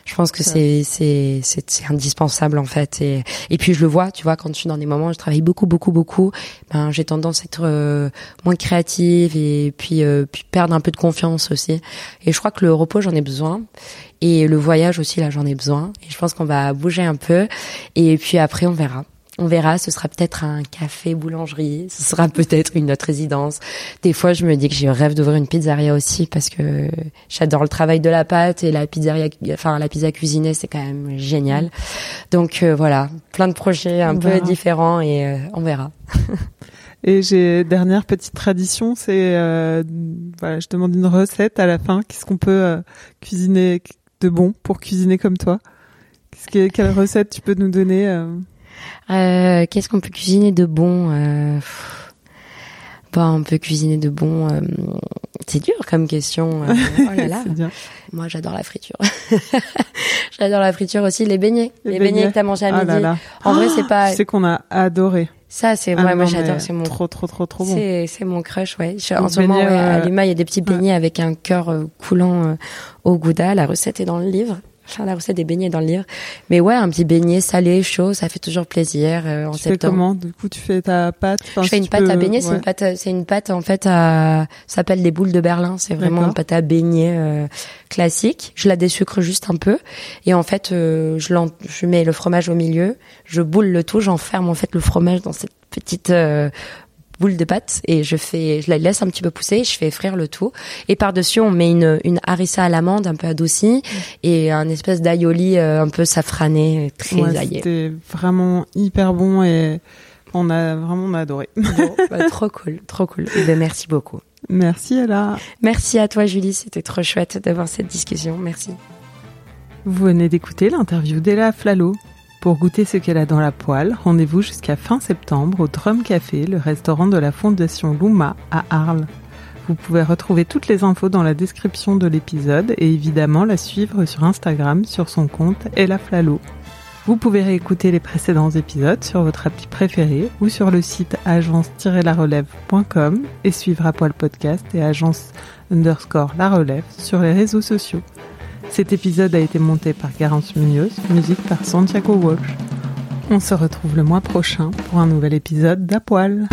Je pense que c'est c'est c'est indispensable en fait. Et et puis je le vois, tu vois, quand je suis dans des moments où je travaille beaucoup beaucoup beaucoup, ben j'ai tendance à être euh, moins créative et puis euh, puis perdre un peu de confiance aussi. Et je crois que le repos j'en ai besoin. Et le voyage aussi là j'en ai besoin. Et je pense qu'on va bouger un peu. Et puis après on verra. On verra, ce sera peut-être un café boulangerie, ce sera peut-être une autre résidence. Des fois, je me dis que j'ai rêve d'ouvrir une pizzeria aussi parce que j'adore le travail de la pâte et la pizzeria, enfin la pizza cuisinée, c'est quand même génial. Donc euh, voilà, plein de projets un peu différents et euh, on verra. Et j'ai dernière petite tradition, c'est euh, voilà, je demande une recette à la fin. Qu'est-ce qu'on peut cuisiner de bon pour cuisiner comme toi? Qu'est-ce quelle recette tu peux nous donner euh, Qu'est-ce qu'on peut cuisiner de bon euh, bah, on peut cuisiner de bon. Euh, c'est dur comme question. Euh, oh là là. Moi, j'adore la friture. j'adore la friture aussi. Les beignets, les, beignets. que t'as mangé à oh midi. En vrai, c'est pas. C'est qu'on a adoré. Ça, c'est ah moi j'adore. C'est mon trop, trop, trop, trop bon. C'est, mon crush, ouais. en ce moment, ouais, à Lima, il y a des petits beignets avec un cœur coulant au gouda. La recette est dans le livre faire la recette des beignets dans le livre. Mais ouais, un petit beignet salé, chaud, ça fait toujours plaisir euh, en tu septembre. Fais comment Du coup, tu fais ta pâte? je fais une pâte à beignets. C'est une pâte, c'est une pâte en fait à, ça s'appelle des boules de Berlin. C'est vraiment une pâte à beignets euh, classique. Je la désucre juste un peu et en fait, euh, je, je mets le fromage au milieu, je boule le tout, j'enferme en fait le fromage dans cette petite euh, boule de pâte et je fais, je la laisse un petit peu pousser, je fais frire le tout et par dessus on met une une harissa à l'amande un peu adoucie et un espèce d'aïoli euh, un peu safrané, très ouais, C'était vraiment hyper bon et on a vraiment on a adoré. Bah, trop cool, trop cool. Et eh ben, merci beaucoup. Merci Ella. Merci à toi Julie, c'était trop chouette d'avoir cette discussion. Merci. Vous venez d'écouter l'interview d'Ella Flalo. Pour goûter ce qu'elle a dans la poêle, rendez-vous jusqu'à fin septembre au Drum Café, le restaurant de la Fondation Luma à Arles. Vous pouvez retrouver toutes les infos dans la description de l'épisode et évidemment la suivre sur Instagram sur son compte Ella Flalo. Vous pouvez réécouter les précédents épisodes sur votre appli préférée ou sur le site agence-la-relève.com et suivre à poil podcast et agence underscore la relève sur les réseaux sociaux. Cet épisode a été monté par Garance Munoz, musique par Santiago Walsh. On se retrouve le mois prochain pour un nouvel épisode d'Apoil.